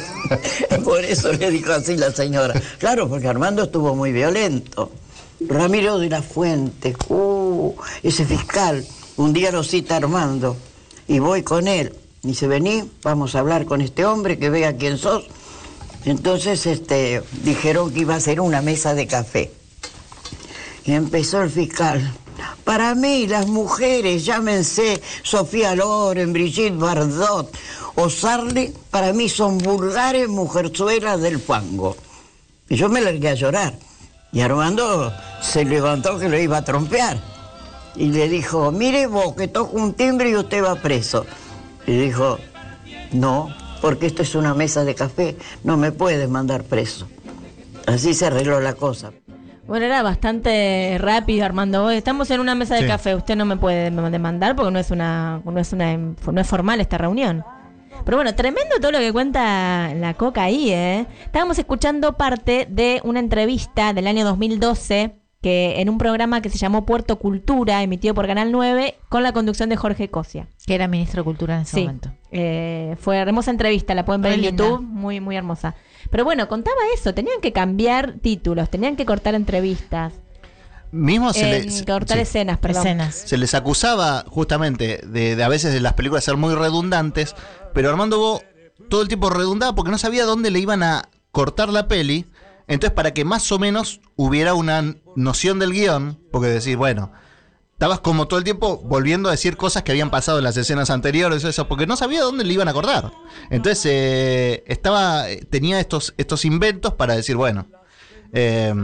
Por eso le dijo así la señora. Claro, porque Armando estuvo muy violento. Ramiro de la Fuente, uh, ese fiscal, un día lo cita Armando y voy con él. Dice, vení, vamos a hablar con este hombre que vea quién sos. Entonces este, dijeron que iba a ser una mesa de café. Y empezó el fiscal. Para mí, las mujeres, llámense Sofía Loren, Brigitte Bardot o Sarli, para mí son vulgares mujerzuelas del fango. Y yo me largué a llorar. Y Armando se levantó que lo iba a trompear. Y le dijo, mire vos, que toco un timbre y usted va preso. Y dijo, no, porque esto es una mesa de café, no me puedes mandar preso. Así se arregló la cosa. Bueno, era bastante rápido, Armando. Estamos en una mesa de Sí. café. Usted no me puede dem- demandar porque no es una, no es una, no es formal esta reunión. Pero bueno, tremendo todo lo que cuenta la Coca ahí, ¿eh? Estábamos escuchando parte de una entrevista del año 2012 que en un programa que se llamó Puerto Cultura, emitido por Canal 9, con la conducción de Jorge Cosia. Que era ministro de Cultura en ese Sí, momento. eh, fue hermosa entrevista, la pueden ver Muy en linda. YouTube, muy, muy hermosa. Pero bueno, contaba eso, tenían que cambiar títulos, tenían que cortar entrevistas, Mismo se eh, les, cortar sí. escenas, perdón. Se les acusaba justamente de, de a veces de las películas ser muy redundantes, pero Armando Bo todo el tiempo redundaba porque no sabía dónde le iban a cortar la peli. Entonces, para que más o menos hubiera una noción del guion, porque decir, bueno, estabas como todo el tiempo volviendo a decir cosas que habían pasado en las escenas anteriores, eso, porque no sabía dónde le iban a cortar. Entonces, eh, estaba, tenía estos, estos inventos para decir, bueno, eh,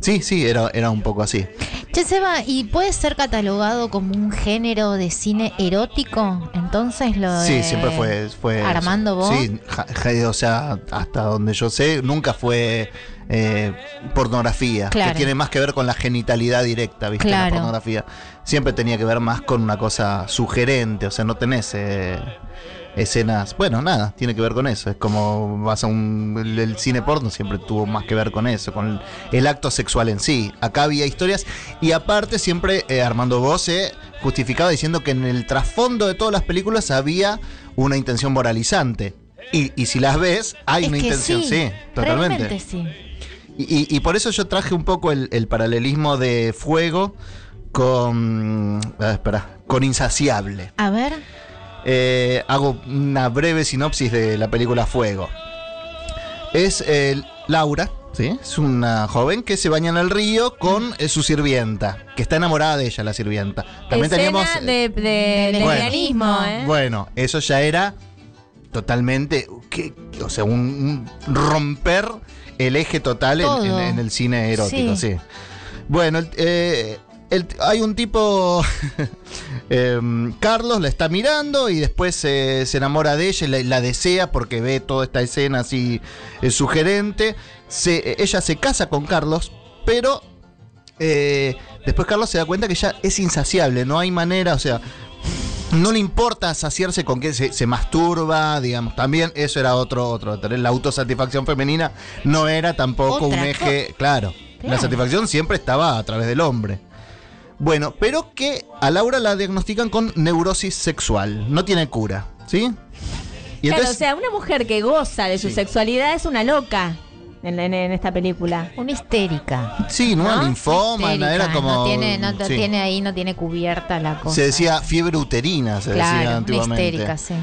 sí, sí, era, era un poco así. Che, Seba, ¿y puede ser catalogado como un género de cine erótico? Entonces lo de Sí, siempre fue. fue Armando Bo. Sí, ja- ja- o sea, hasta donde yo sé, nunca fue eh, pornografía. Claro. Que tiene más que ver con la genitalidad directa, ¿viste? Claro. La pornografía. Siempre tenía que ver más con una cosa sugerente, o sea, no tenés. eh, escenas, bueno, nada, tiene que ver con eso. Es como vas a un. El, el cine porno siempre tuvo más que ver con eso, con el, acto sexual en sí. Acá había historias y aparte siempre eh, Armando Bo se justificaba diciendo que en el trasfondo de todas las películas había una intención moralizante. Y, y si las ves, hay Es una intención, sí, sí, totalmente. Sí. Y, y- y por eso yo traje un poco el, el paralelismo de fuego con. ah, espera, con insaciable. A ver. Eh, hago una breve sinopsis de la película Fuego. Es eh, Laura, ¿sí? Es una joven que se baña en el río con eh, su sirvienta, que está enamorada de ella, la sirvienta. También Escena teníamos. de, de, Bueno. lesbianismo, ¿eh? Bueno, eso ya era totalmente. que- o sea, un, un romper el eje total en, Todo. en- en el cine erótico, Sí. sí. Bueno, eh, el- hay un tipo. em, Carlos la está mirando y después eh, se enamora de ella y la, la desea porque ve toda esta escena así eh, sugerente. Se- ella se casa con Carlos, pero eh, después Carlos se da cuenta que ella es insaciable, no hay manera, o sea, no le importa saciarse con que se, se masturba, digamos, también eso era otro, otro, la autosatisfacción femenina no era tampoco Otra un eje, claro, la satisfacción siempre estaba a través del hombre. Bueno, pero que a Laura la diagnostican con neurosis sexual, no tiene cura, ¿sí? Y claro, entonces, o sea, una mujer que goza de su sexualidad es una loca en, en- en esta película. Una histérica. sí, no, ¿no? linfómana, era como... No tiene, no sí. tiene ahí, no tiene cubierta la cosa. Se decía fiebre uterina, se decía Claro, una antiguamente. histérica, sí.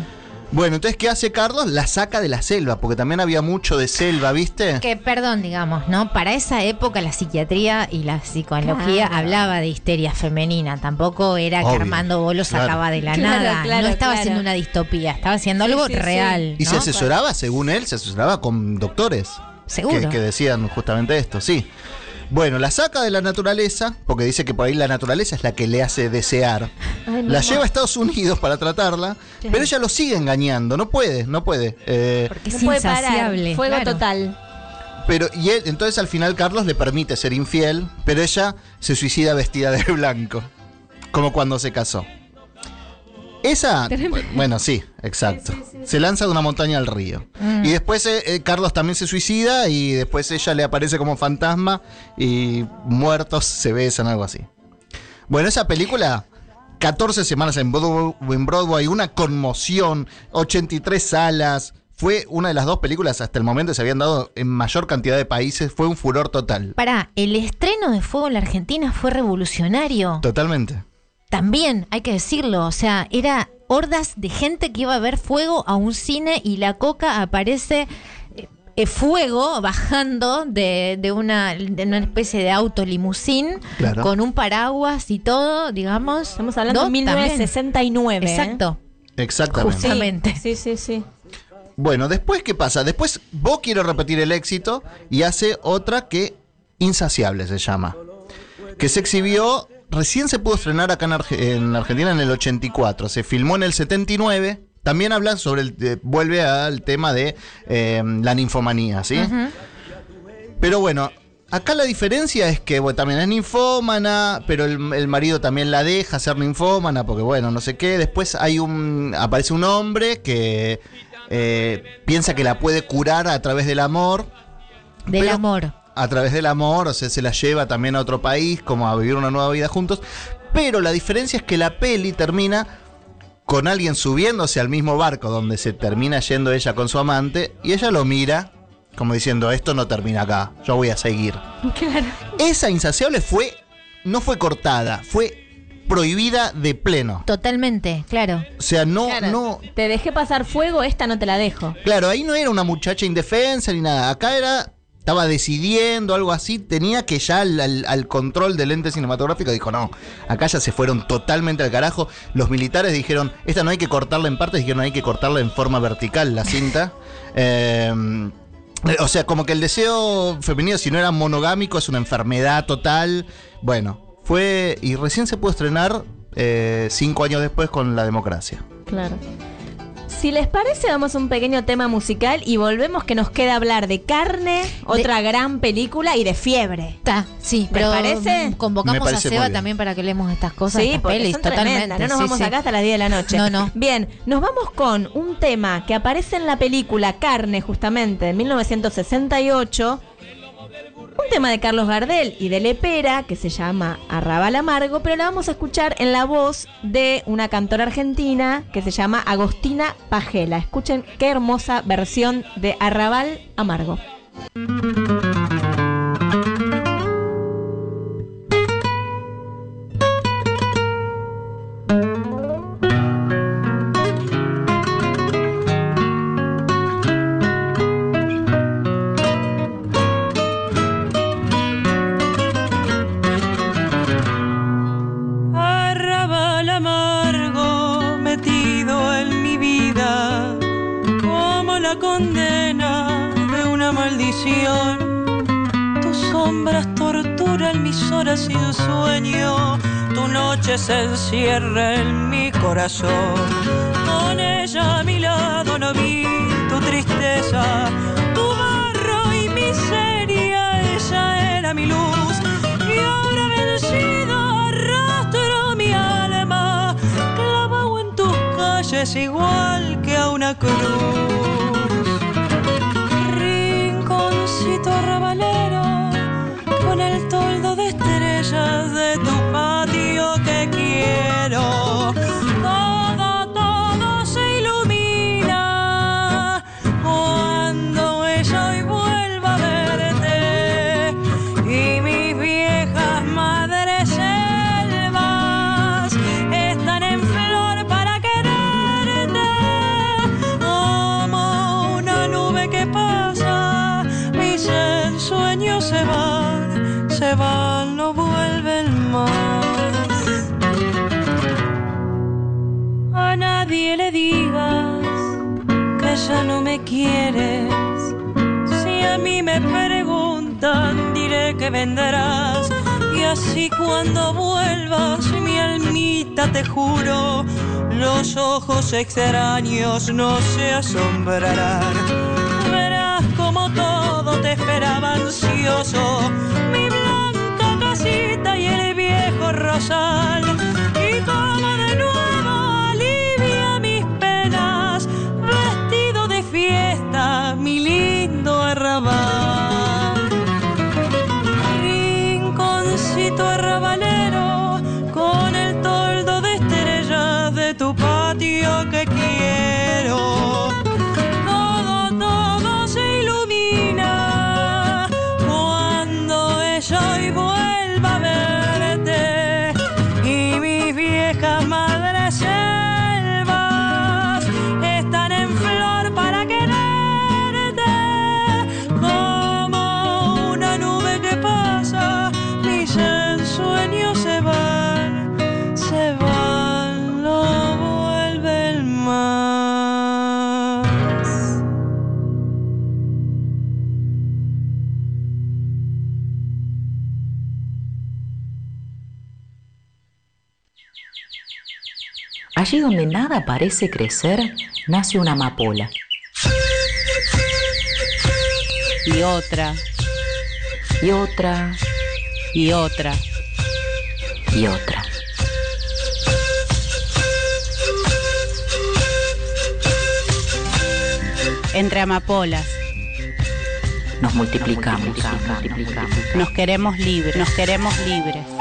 Bueno, entonces, ¿qué hace Carlos? La saca de la selva, porque también había mucho de selva, ¿viste? Que, perdón, digamos, ¿no? Para esa época la psiquiatría y la psicología Claro. hablaba de histeria femenina. Tampoco era que Armando Bolo claro. sacaba de la Claro, nada. claro, no estaba claro. haciendo una distopía, estaba haciendo algo sí, sí. real. Y se asesoraba, según él, se asesoraba con doctores. Seguro. Que, que decían justamente esto, sí. Bueno, la saca de la naturaleza, porque dice que por ahí la naturaleza es la que le hace desear. Ay, La lleva a Estados Unidos para tratarla, pero ella lo sigue engañando, no puede, no puede. Eh, Porque No es puede parar. insaciable. Fuego claro. total. pero y él, entonces al final Carlos le permite ser infiel, pero ella se suicida vestida de blanco, como cuando se casó. Esa, bueno, sí, exacto. Se lanza de una montaña al río. Mm. Y después eh, eh, Carlos también se suicida y después ella le aparece como fantasma y muertos se besan, algo así. Bueno, esa película, 14 semanas en Broadway, en Broadway, una conmoción, 83 salas. Fue una de las dos películas hasta el momento que se habían dado en mayor cantidad de países. Fue un furor total. Pará, el estreno de Fuego en la Argentina fue revolucionario. Totalmente. También, hay que decirlo, o sea, era hordas de gente que iba a ver fuego a un cine y la coca aparece eh, eh, fuego bajando de, de una, de una especie de auto limusín Claro. con un paraguas y todo, digamos. Estamos hablando de ¿no? También. 1969. ¿eh? Exacto. Exactamente. Sí, Justamente. Sí, sí, sí. Bueno, después, ¿qué pasa? Después, vos quiere repetir el éxito y hace otra que Insaciable se llama. Que se exhibió, recién se pudo estrenar acá en, Arge- en Argentina en el 84. Se filmó en el 79. También habla sobre el. de- vuelve al tema de eh, la ninfomanía, ¿sí? Pero bueno, acá la diferencia es que bueno, también es ninfómana, pero el, el marido también la deja ser ninfómana, porque bueno, no sé qué. Después hay un. aparece un hombre que eh, piensa que la puede curar a través del amor. Del Pero- amor. A través del amor, o sea, se la lleva también a otro país, como a vivir una nueva vida juntos. Pero la diferencia es que la peli termina con alguien subiéndose al mismo barco donde se termina yendo ella con su amante y ella lo mira como diciendo, esto no termina acá, yo voy a seguir. Claro. Esa insaciable fue, no fue cortada, fue prohibida de pleno. Totalmente, claro. O sea, no, Claro. no, Te dejé pasar fuego, esta no te la dejo. Claro, ahí no era una muchacha indefensa ni nada. Acá era. Estaba decidiendo algo así. Tenía que ya al, al- al control del ente cinematográfico dijo: No, acá ya se fueron totalmente al carajo. Los militares dijeron: Esta no hay que cortarla en partes, dijeron: Hay que cortarla en forma vertical la cinta. Eh, o sea, como que el deseo femenino, si no era monogámico, es una enfermedad total. Bueno, fue. Y recién se pudo estrenar eh, cinco años después con la democracia. Claro. Si les parece, vamos a un pequeño tema musical y volvemos que nos queda hablar de carne, otra gran película y de fiebre. Está, sí, ¿Les pero parece? Me convocamos a parece Seba también para que leemos estas cosas, Sí, estas pelis, son totalmente. tremendas. No nos sí, vamos sí. acá hasta las 10 de la noche. No, no. Bien, nos vamos con un tema que aparece en la película Carne, justamente, de 1968. Un tema de Carlos Gardel y de Lepera que se llama Arrabal Amargo, pero la vamos a escuchar en la voz de una cantora argentina que se llama Agostina Pagela. Escuchen qué hermosa versión de Arrabal Amargo. Allí donde nada parece crecer, nace una amapola. Y otra, Y otra, y otra. y otra. Entre amapolas. Nos multiplicamos. Nos queremos libres. Nos queremos libres.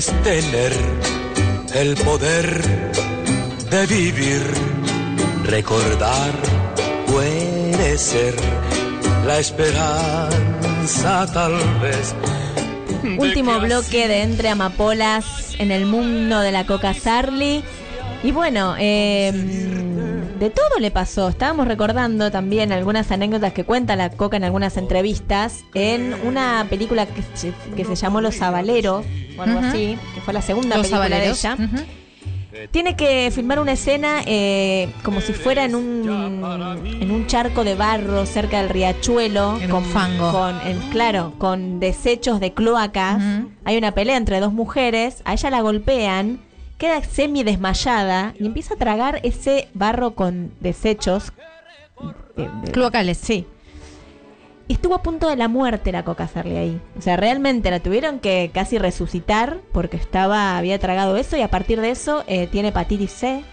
Es tener el poder de vivir. Recordar puede ser la esperanza tal vez. Último que bloque de Entre Amapolas en el mundo de la Coca Sarli. Y bueno, eh, de todo le pasó. Estábamos recordando también algunas anécdotas que cuenta la Coca en algunas entrevistas en una película que, se- que se llamó Los Avaleros o algo así, que fue la segunda Los película Avaleros, de ella. Tiene que filmar una escena eh, como si fuera en un en un charco de barro cerca del riachuelo En con un fango. con en- claro, con desechos de cloacas. Hay una pelea entre dos mujeres, a ella la golpean, queda semi desmayada y empieza a tragar ese barro con desechos de- de- Cloacales. Sí. Estuvo a punto de la muerte la Coca Sarli ahí. O sea, realmente la tuvieron que casi resucitar porque estaba, había tragado eso y a partir de eso eh, tiene hepatitis C.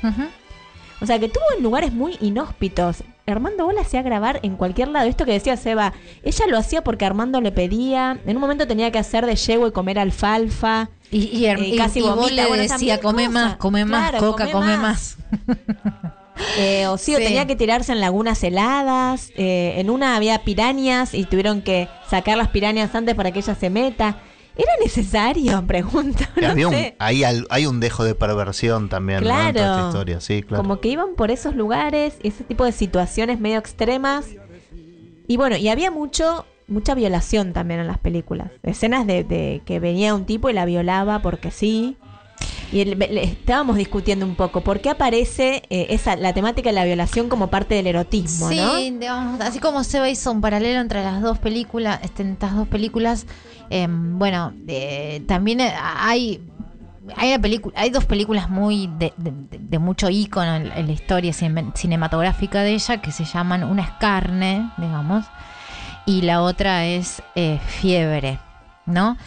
O sea, que estuvo en lugares muy inhóspitos. Armando Bola hacía grabar en cualquier lado. Esto que decía Seba, ella lo hacía porque Armando le pedía. En un momento tenía que hacer de yegua y comer alfalfa. Y, y, Eh, y- casi y vos vomita. le Bueno, decía, come más, come más, Claro, coca, come más. Eh, o sí, o Sí. tenía que tirarse en lagunas heladas. eh, en una había pirañas y tuvieron que sacar las pirañas antes para que ella se meta. ¿Era necesario? Pregunto. No Había un- hay, un dejo de perversión también ¿no? en toda esta Claro. historia, sí, claro. Como que iban por esos lugares, ese tipo de situaciones medio extremas. Y bueno, y había mucho, mucha violación también en las películas. Escenas de, de que venía un tipo y la violaba porque sí. Y el- le- estábamos discutiendo un poco por qué aparece eh, esa la temática de la violación como parte del erotismo, Sí, ¿no? digamos, así como Seba hizo un paralelo entre las dos películas, este, estas dos películas, eh, bueno, eh, también eh, hay hay una película, hay dos películas muy de, de- de- de mucho ícono en, en la historia cine- cinematográfica de ella que se llaman una es carne, digamos, y la otra es eh, fiebre. ¿No?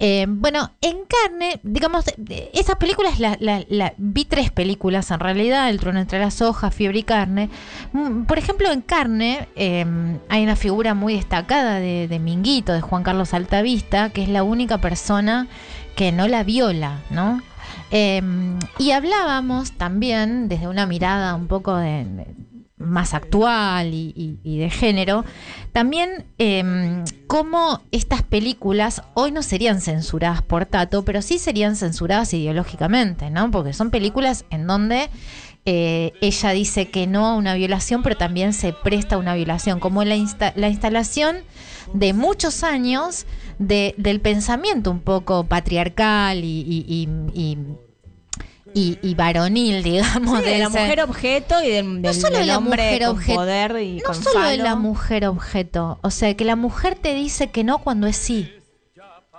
Eh, bueno, en carne, digamos, esas películas, la, la- vi tres películas en realidad, El trueno entre las hojas, Fiebre y carne. Mm, Por ejemplo, en carne eh, hay una figura muy destacada de, de Minguito, de Juan Carlos Altavista, que es la única persona que no la viola, ¿no? Eh, y hablábamos también desde una mirada un poco de- más actual y, de género, también eh, cómo estas películas hoy no serían censuradas por Tato, pero sí serían censuradas ideológicamente, ¿no? Porque son películas en donde eh, ella dice que no a una violación, pero también se presta a una violación, como la, la instalación de muchos años de- del pensamiento un poco patriarcal y- y- y- varonil, digamos, Sí, de la ese- mujer objeto y del, del- solo de la hombre mujer con objeto. poder y no con solo de la mujer objeto, o sea, que la mujer te dice que no cuando es sí.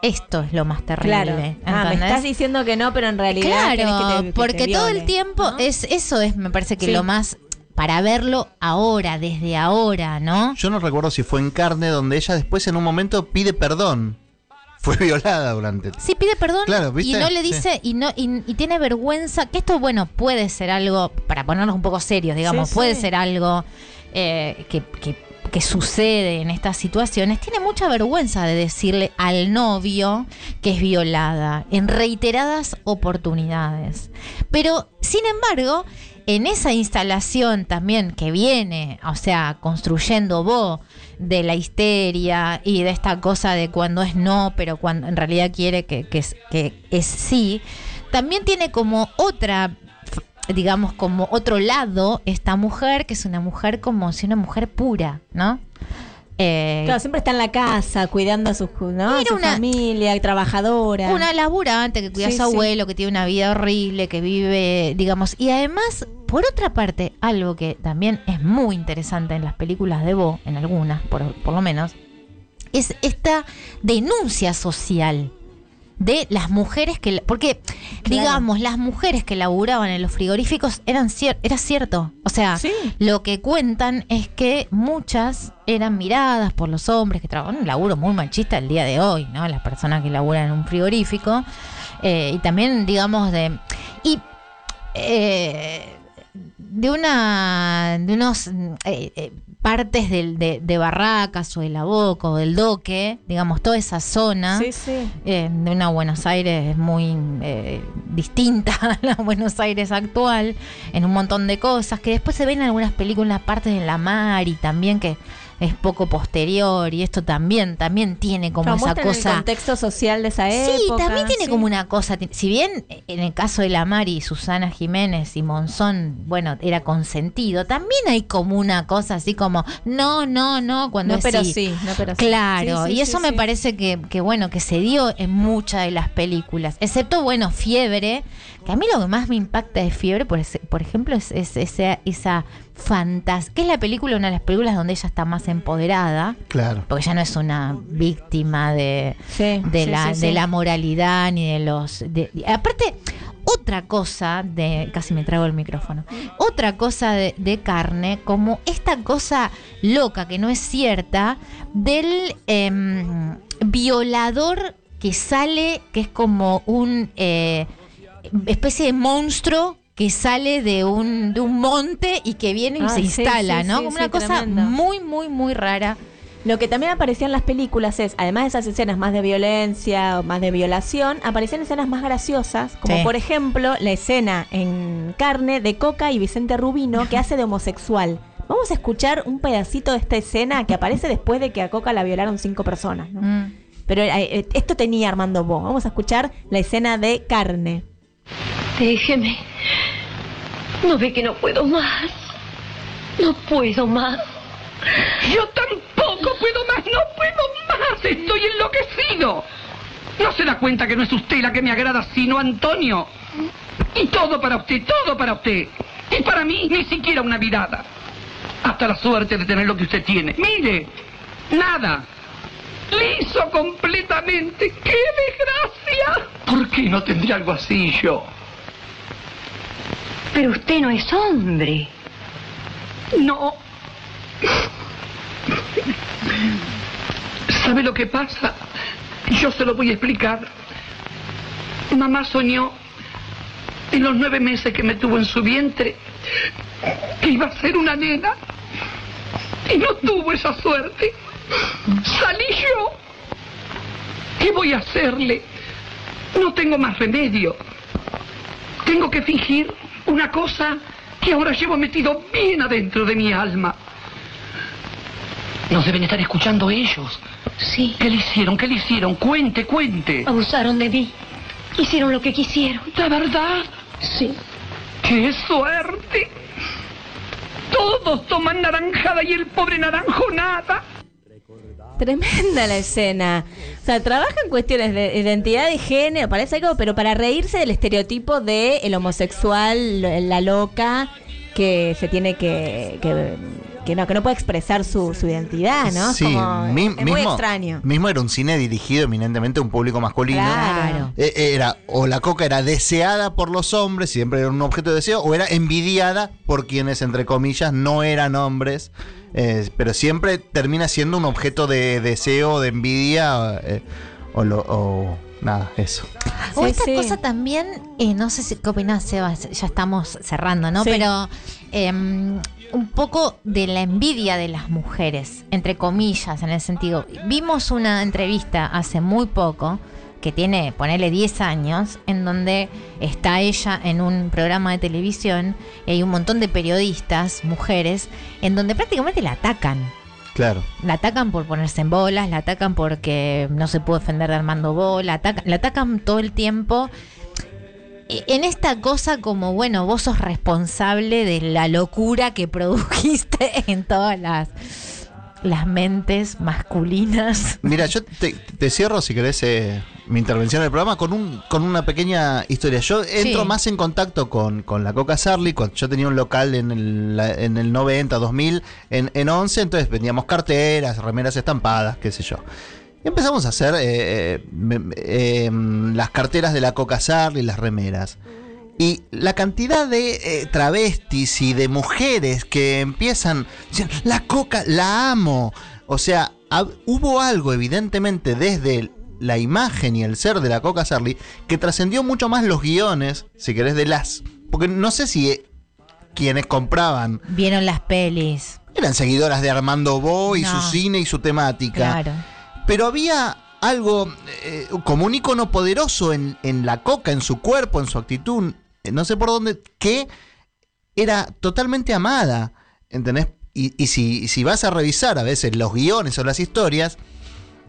Esto es lo más terrible. Claro. Ah, me estás diciendo que no, pero en realidad Claro, que te- que te porque todo el tiempo es eso es me parece que Sí. lo más para verlo ahora, desde ahora, ¿no? Yo no recuerdo si fue en carne donde ella después en un momento pide perdón. Fue violada durante. Sí, pide perdón Claro, y ¿viste? no le Sí. dice y no y, y tiene vergüenza, que esto bueno, puede ser algo para ponernos un poco serios, digamos, Sí, puede sí. ser algo eh, que, que- que sucede en estas situaciones, tiene mucha vergüenza de decirle al novio que es violada en reiteradas oportunidades. Pero, sin embargo, en esa instalación también que viene, o sea, construyendo vos de la histeria y de esta cosa de cuando es no, pero cuando en realidad quiere que, es, que es sí, también tiene como otra digamos como otro lado esta mujer que es una mujer como si una mujer pura, ¿no? Eh, Claro, siempre está en la casa, cuidando a su, ¿no? a Era su una- familia, trabajadora. Una laburante que cuida Sí, a su sí. abuelo, que tiene una vida horrible, que vive, digamos, y además, por otra parte, algo que también es muy interesante en las películas de Bo, en algunas, por, por lo menos, es esta denuncia social de las mujeres que porque digamos las mujeres que laburaban en los frigoríficos eran cier- era cierto. O sea lo que cuentan es que muchas eran miradas por los hombres que trabajan un laburo muy machista el día de hoy no las personas que laburan en un frigorífico eh, y también digamos de y eh, de una de unos eh, partes del- de, de Barracas o de La Boca o del Doque, digamos, toda esa zona Sí, sí. eh, de una Buenos Aires muy eh, distinta a la Buenos Aires actual, en un montón de cosas, que después se ven en algunas películas partes de la mar y también que es poco posterior y esto también también tiene como esa muestran el cosa contexto social de esa época. Sí, también tiene sí. como una cosa, si bien en el caso de la Mari, Susana Jiménez y Monzón, bueno, era consentido, también hay como una cosa así como, no, no, no, cuando No, es pero sí. sí, no, pero sí. Claro, Sí, y eso me parece que, que, bueno, que se dio en muchas de las películas, excepto, bueno, Fiebre, que a mí lo que más me impacta de Fiebre, por, ese- por ejemplo, es, es esa, esa fantasía, que es la película, una de las películas donde ella está más empoderada, Claro. porque ya no es una víctima de, de, sí, la, sí, de la moralidad ni de los... de- aparte, otra cosa de... Casi me trago el micrófono. Otra cosa de, de carne, como esta cosa loca que no es cierta, del em, violador que sale, que es como un... eh, especie de monstruo que sale de un, de un monte y que viene y Ah, se sí, instala, sí, ¿no? sí, como sí, una cosa tremendo. muy, muy, muy rara. Lo que también aparecía en las películas es, además de esas escenas más de violencia o más de violación, aparecían escenas más graciosas, como Sí. por ejemplo la escena en carne de Coca y Vicente Rubino que hace de homosexual. Vamos a escuchar un pedacito de esta escena que aparece después de que a Coca la violaron cinco personas. ¿no? Mm. Pero eh, eh, esto tenía Armando Bo. Vamos a escuchar la escena de carne. Déjeme. ¿No ve que no puedo más? No puedo más. Yo tampoco puedo más, no puedo más. Estoy enloquecido. ¿No se da cuenta que no es usted la que me agrada, sino Antonio? Y todo para usted, todo para usted. Y para mí ni siquiera una mirada. Hasta la suerte de tener lo que usted tiene. Mire, nada. Liso completamente. ¡Qué desgracia! ¿Por qué no tendría algo así yo? Pero usted no es hombre. No. ¿Sabe lo que pasa? Yo se lo voy a explicar. Mamá soñó en los nueve meses que me tuvo en su vientre que iba a ser una nena y no tuvo esa suerte. Salí yo. ¿Qué voy a hacerle? No tengo más remedio. Tengo que fingir una cosa que ahora llevo metido bien adentro de mi alma. Nos deben estar escuchando ellos. Sí. ¿Qué le hicieron? ¿Qué le hicieron? Cuente, cuente. Abusaron de mí. Hicieron lo que quisieron. ¿De verdad? Sí. ¡Qué suerte! Todos toman naranjada y el pobre naranjo nada. Tremenda la escena. O sea, trabaja en cuestiones de identidad de género, parece algo, pero para reírse del estereotipo de el homosexual, la loca, que se tiene que, que, que no, que no puede expresar su, su identidad, ¿no? Sí, como- mi- es muy mismo, extraño. mismo era un cine dirigido eminentemente a un público masculino. Claro. Eh, Era, o la coca era deseada por los hombres, siempre era un objeto de deseo, o era envidiada por quienes, entre comillas, no eran hombres, eh, pero siempre termina siendo un objeto de deseo, de envidia, eh, o, lo- o nada, eso. O Sí, esta sí. cosa también, eh, no sé si qué opinás, Seba, ya estamos cerrando, ¿no? Sí. Pero em, un poco de la envidia de las mujeres, entre comillas, en el sentido. Vimos una entrevista hace muy poco, que tiene, ponele 10 años, en donde está ella en un programa de televisión y hay un montón de periodistas, mujeres, en donde prácticamente la atacan. Claro. La atacan por ponerse en bolas, la atacan porque no se puede defender de Armando Bo, la atacan, la atacan todo el tiempo. E- En esta cosa como, bueno, vos sos responsable de la locura que produjiste en todas las, las mentes masculinas. Mira, yo te, te cierro, si querés, eh, mi intervención en el programa con, un, con una pequeña historia. Yo entro Sí. más en contacto con, con la Coca Sarli cuando yo tenía un local en el, la- en el 90, 2000, en, en 11, entonces vendíamos carteras, remeras estampadas, qué sé yo. Y empezamos a hacer eh, eh, eh, las carteras de la Coca Sarli, las remeras. Y la cantidad de eh, travestis y de mujeres que empiezan, dicen, la coca, la amo. O sea, hubo algo evidentemente desde la imagen y el ser de la Coca Sarli que trascendió mucho más los guiones, si querés, de las... Porque no sé si eh, quienes compraban Vieron las pelis. eran seguidoras de Armando Bo y No. su cine y su temática. Claro. Pero había algo eh, como un icono poderoso en, en la coca, en su cuerpo, en su actitud, eh, no sé por dónde, que era totalmente amada. ¿Entendés? Y, y si, si vas a revisar a veces los guiones o las historias,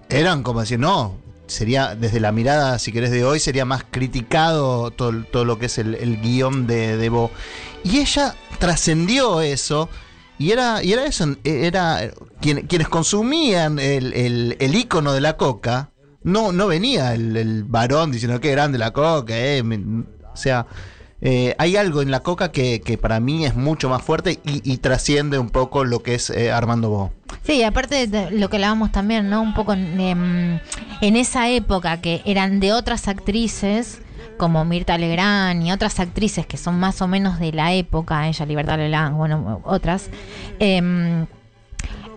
eran como decir, no, sería, desde la mirada, si querés, de hoy, sería más criticado todo, todo lo que es el, el guion de, de Bo. Y ella trascendió eso. Y era, y era eso, era quien- quienes consumían el, el, el ícono de la coca, no, no venía el, el varón diciendo que grande la coca, eh, o sea, eh, hay algo en la coca que, que para mí es mucho más fuerte y, y trasciende un poco lo que es eh, Armando Bo. Sí, aparte de lo que hablábamos también, ¿no? Un poco en, em, en esa época que eran de otras actrices, como Mirta Legrand y otras actrices que son más o menos de la época, ella, Libertad Legrand, bueno, otras. em,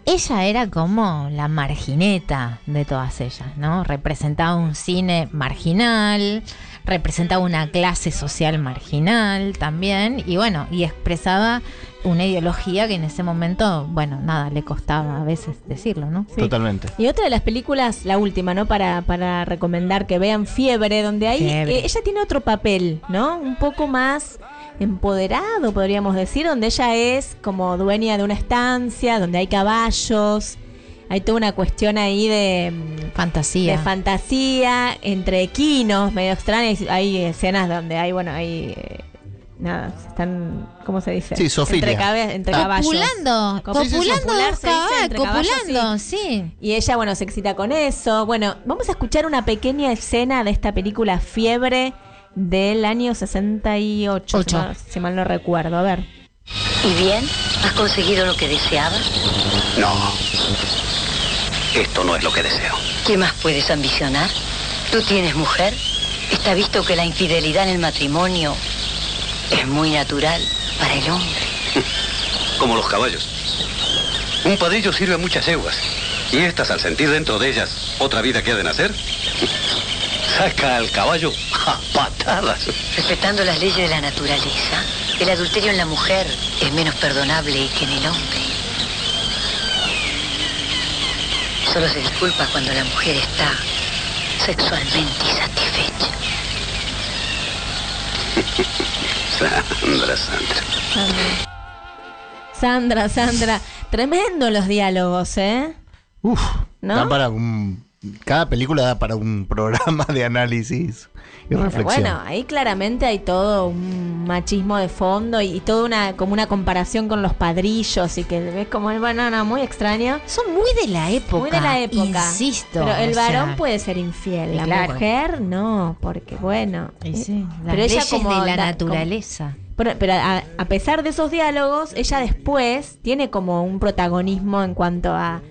ella era como la margineta de todas ellas, ¿no? Representaba un cine marginal, representaba una clase social marginal también, y bueno, y expresaba una ideología que en ese momento, bueno, nada, le costaba a veces decirlo, ¿no? Totalmente. Y otra de las películas, la última, ¿no? Para, para recomendar que vean Fiebre, donde ahí Fiebre. eh, ella tiene otro papel, ¿no? Un poco más empoderado, podríamos decir, donde ella es como dueña de una estancia, donde hay caballos. Hay toda una cuestión ahí de fantasía. De fantasía, entre equinos, medio extrañas. Hay escenas donde hay, bueno, hay. eh, nada, están. ¿Cómo se dice? Sí, zoofilia. Entre, entre Ah. caballos. Copulando, Copu- copulando, copular se dice, cabal, entre caballos, copulando, sí. Y ella, bueno, se excita con eso. Bueno, vamos a escuchar una pequeña escena de esta película Fiebre del año 68, si Ocho. mal, si mal no recuerdo. A ver. ¿Y bien? ¿Has conseguido lo que deseabas? No. Esto no es lo que deseo. ¿Qué más puedes ambicionar? ¿Tú tienes mujer? Está visto que la infidelidad en el matrimonio es muy natural para el hombre. Como los caballos. Un padrillo sirve a muchas yeguas. Y estas, al sentir dentro de ellas otra vida que ha de nacer, saca al caballo a patadas. Respetando las leyes de la naturaleza, el adulterio en la mujer es menos perdonable que en el hombre. Solo se disculpa cuando la mujer está sexualmente insatisfecha. Sandra, Sandra. Sandra, Sandra. Tremendo los diálogos, ¿eh? Uf, ¿No? da para un. Cada película da para un programa de análisis y Pero reflexión. bueno, ahí claramente hay todo un machismo de fondo y, y toda una como una comparación con los padrillos y que ves como el banana muy extraño. Son muy de la época. Muy de la época. Insisto. Pero el sea, varón puede ser infiel, la claro. mujer no, porque bueno. Y sí, las pero ella leyes como de la da- naturaleza. Pero, pero a, a pesar de esos diálogos, ella después tiene como un protagonismo en cuanto a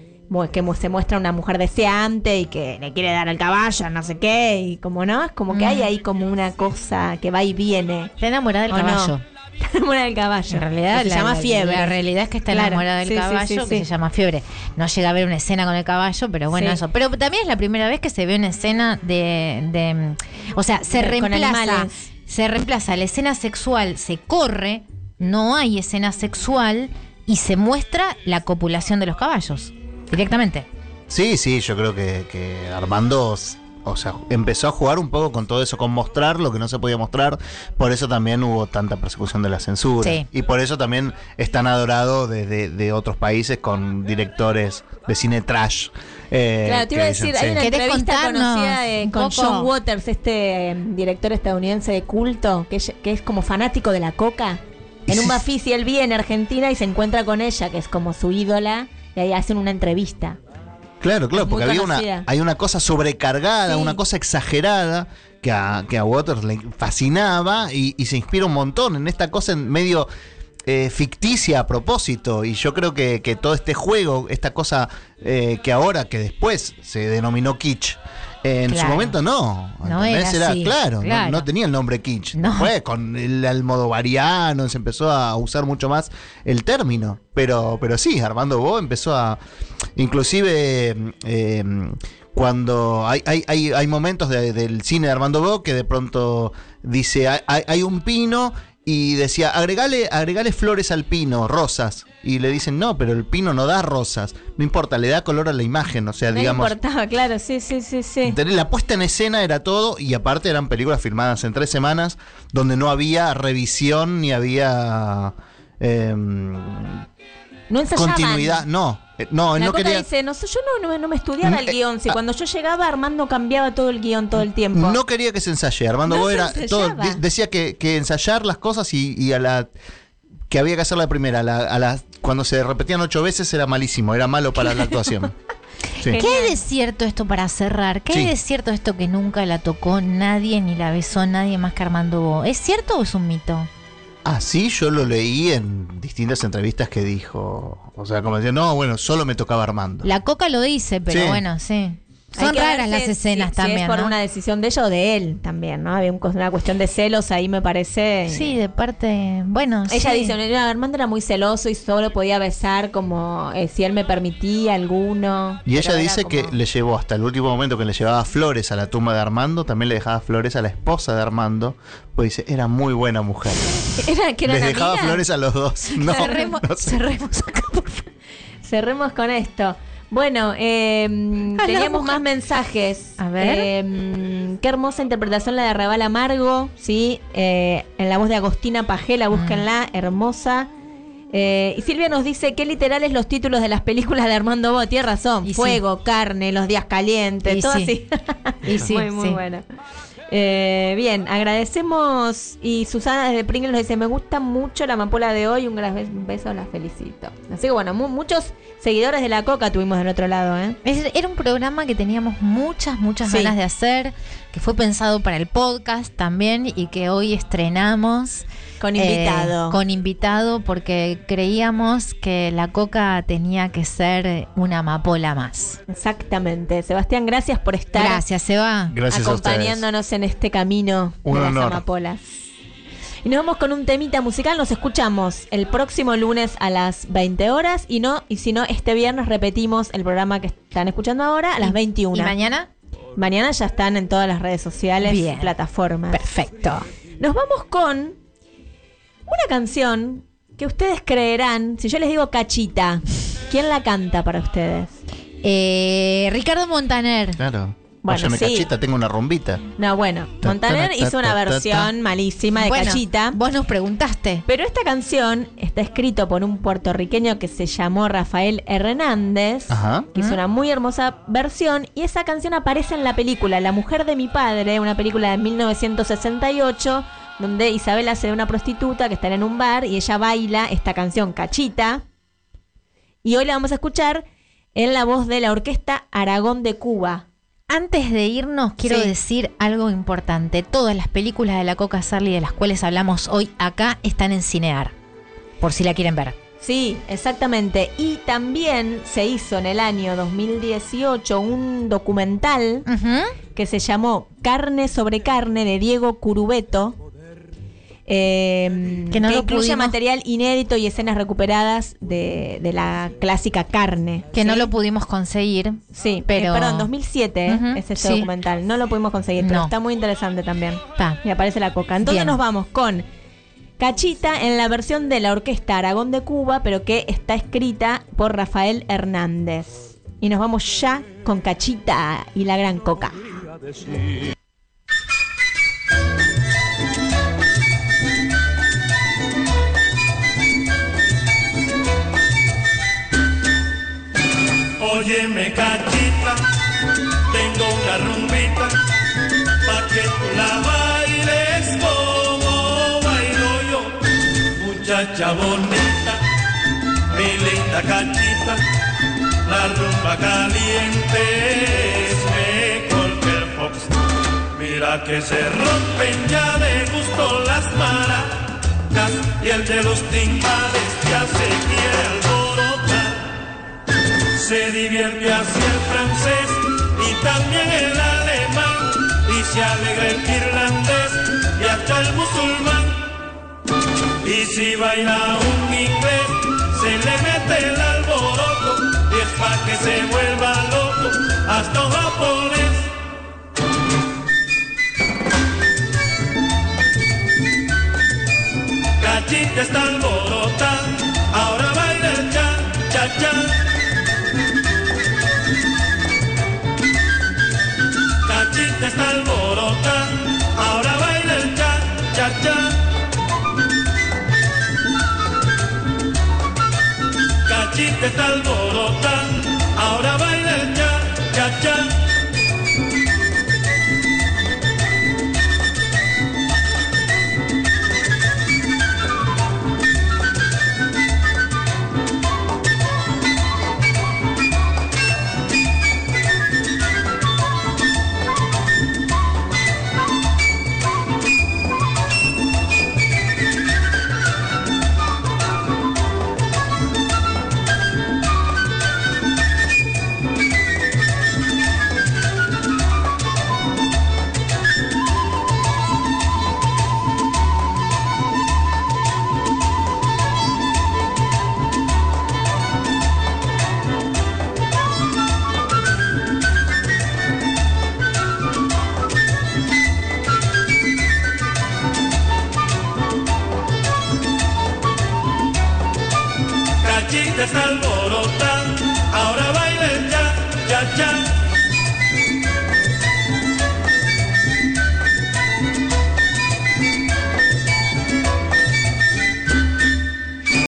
que se muestra una mujer deseante y que le quiere dar al caballo, no sé qué, y como no, es como que hay ahí como una cosa que va y viene. Está enamorada del caballo. Está enamorada del caballo. En realidad se la, llama la- fiebre. La realidad es que está Claro. enamorada del Sí, caballo, sí, que se llama fiebre. No llega a ver una escena con el caballo, pero bueno, eso. Pero también es la primera vez que se ve una escena de. de, o sea, se De- reemplaza. Se reemplaza la escena sexual, se corre, no hay escena sexual y se muestra la copulación de los caballos. Directamente. Sí, sí, yo creo que, que Armando, o sea, empezó a jugar un poco con todo eso, con mostrar lo que no se podía mostrar. Por eso también hubo tanta persecución de la censura. Sí. Y por eso también es tan adorado desde de otros países con directores de cine trash. eh, Claro, te iba a decir, dicen, hay sí. una ¿Querés entrevista conocida de- con? John Waters, este eh, director estadounidense de culto, que, es- que es como fanático de la coca. En un Bafisi él vive en Argentina y se encuentra con ella, que es como su ídola, y ahí hacen una entrevista. Claro, claro, Es porque había una, hay una cosa sobrecargada, Sí. una cosa exagerada que a, que a Waters le fascinaba y, y se inspira un montón en esta cosa en medio eh, ficticia a propósito. Y yo creo que, que todo este juego, esta cosa eh, que ahora, que después se denominó kitsch, en su momento no. No era así, claro, no- claro. No, tenía el nombre kitsch. No. Después, con el almodovariano se empezó a usar mucho más el término. Pero, pero sí, Armando Bo empezó a. Inclusive. eh, cuando hay, hay, hay, hay momentos de- del cine de Armando Bo que de pronto dice hay un pino y decía agregale, agregale flores al pino, rosas. Y le dicen no, pero el pino no da rosas. No importa, le da color a la imagen. O sea, No digamos. importaba, claro, sí, sí, sí, sí. La puesta en escena era todo y aparte eran películas filmadas en tres semanas donde no había revisión ni había em, No continuidad. No, eh, no, él la no Coca quería. dice, no, sé, yo no, no, no me estudiaba el Mm, eh, guion. Si ah. cuando yo llegaba, Armando cambiaba todo el guion todo el tiempo. No quería que se ensaye. Armando No Bo se era todo, decía que, que ensayar las cosas y, y a la que había que hacer la primera. A la, a la- cuando se repetían ocho veces era malísimo, era malo para la actuación. Sí. ¿Qué hay de cierto esto para cerrar? ¿Qué hay Sí. de cierto esto que nunca la tocó nadie ni la besó nadie más que Armando Bo? ¿Es cierto o es un mito? Ah, sí, yo lo leí en distintas entrevistas que dijo. O sea, como decía, no, bueno, solo me tocaba Armando. La Coca lo dice, pero Sí. bueno, sí. Son raras las es- escenas si- también, Si es por ¿no? una decisión de ella o de él también, ¿no? Había un- una cuestión de celos ahí, me parece. Sí, de parte, bueno, Ella sí. dice, "No, Armando era muy celoso y solo podía besar como eh, si él me permitía alguno. Y ella dice que le llevó hasta el último momento que le llevaba flores a la tumba de Armando, también le dejaba flores a la esposa de Armando, pues dice, era muy buena mujer. Era, que Les dejaba flores a los dos. No, cerremos, no sé. cerremos acá, por favor. Cerremos con esto. Bueno, eh, teníamos más mensajes. A ver. Eh, qué hermosa interpretación la de Arrabal Amargo, ¿sí? Eh, en la voz de Agostina Pajela, búsquenla, hermosa. Eh, y Silvia nos dice qué literales los títulos de las películas de Armando Bo. Tiene razón. Y sí. Fuego, carne, los días calientes, Y todo sí. así. Y sí, muy, muy sí. bueno. Eh, bien, agradecemos. Y Susana desde Pringles nos dice: Me gusta mucho la amapola de hoy. Un gran bes- beso, la felicito. Así que bueno, mu- muchos seguidores de la coca tuvimos del otro lado, ¿eh? Es- Era un programa que teníamos muchas, muchas Sí. ganas de hacer, que fue pensado para el podcast también y que hoy estrenamos. Con eh, invitado. con invitado porque creíamos que la coca tenía que ser una amapola más. Exactamente. Sebastián, gracias por estar Gracias, Seba. Gracias a acompañándonos en este camino Un de las honor. amapolas. Y nos vamos con un temita musical. Nos escuchamos el próximo lunes a las 20 horas. Y no, y si no, este viernes repetimos el programa que están escuchando ahora a las 21. ¿Y mañana? Mañana ya están en todas las redes sociales, Bien. plataformas. Perfecto. Nos vamos con una canción que ustedes creerán, si yo les digo cachita, ¿quién la canta para ustedes? Eh, Ricardo Montaner. Claro. Bueno, Óyeme, sí. cachita, tengo una rumbita. No, bueno, Montaner ta, ta, hizo una versión ta. malísima de Bueno, Cachita. Vos nos preguntaste. Pero esta canción está escrito por un puertorriqueño que se llamó Rafael Hernández, Ajá. que hizo una muy hermosa versión, y esa canción aparece en la película La mujer de mi padre, una película de 1968, donde Isabel hace de una prostituta que está en un bar y ella baila esta canción Cachita. Y hoy la vamos a escuchar en la voz de la orquesta Aragón de Cuba. Antes de irnos, quiero Sí. decir algo importante. Todas las películas de la Coca Sarli de las cuales hablamos hoy acá están en Cinear. Por si la quieren ver. Sí, exactamente. Y también se hizo en el año 2018 un documental que se llamó Carne sobre Carne de Diego Curubeto. Eh, Que no lo incluye pudimos- material inédito y escenas recuperadas de, de la clásica carne. Que no lo pudimos conseguir. Sí, pero. pero. perdón, 2007 ¿eh? Ujú, es este sí. documental. No lo pudimos conseguir, pero No. está muy interesante también. Está. Y aparece la coca. Entonces Bien. nos vamos con Cachita en la versión de la orquesta Aragón de Cuba, pero que está escrita por Rafael Hernández. Y nos vamos ya con Cachita y la gran coca. Óyeme cachita, tengo una rumbita, pa' que tú la bailes como bailo yo. Muchacha bonita, mi linda cachita, la rumba caliente es mejor que el fox. Mira que se rompen ya de gusto las maracas y el de los timbales ya se quiere. Se divierte así el francés y también el alemán y se alegra el irlandés y hasta el musulmán. Y si baila un inglés se le mete el alboroto y es pa' que se vuelva loco hasta un japonés. Cachita está alborota, ahora baila el cha, cha, cha. Está alborota, ahora baila el cha, cha, cha. Cachita está alborota, ahora baila el cha, cha, cha.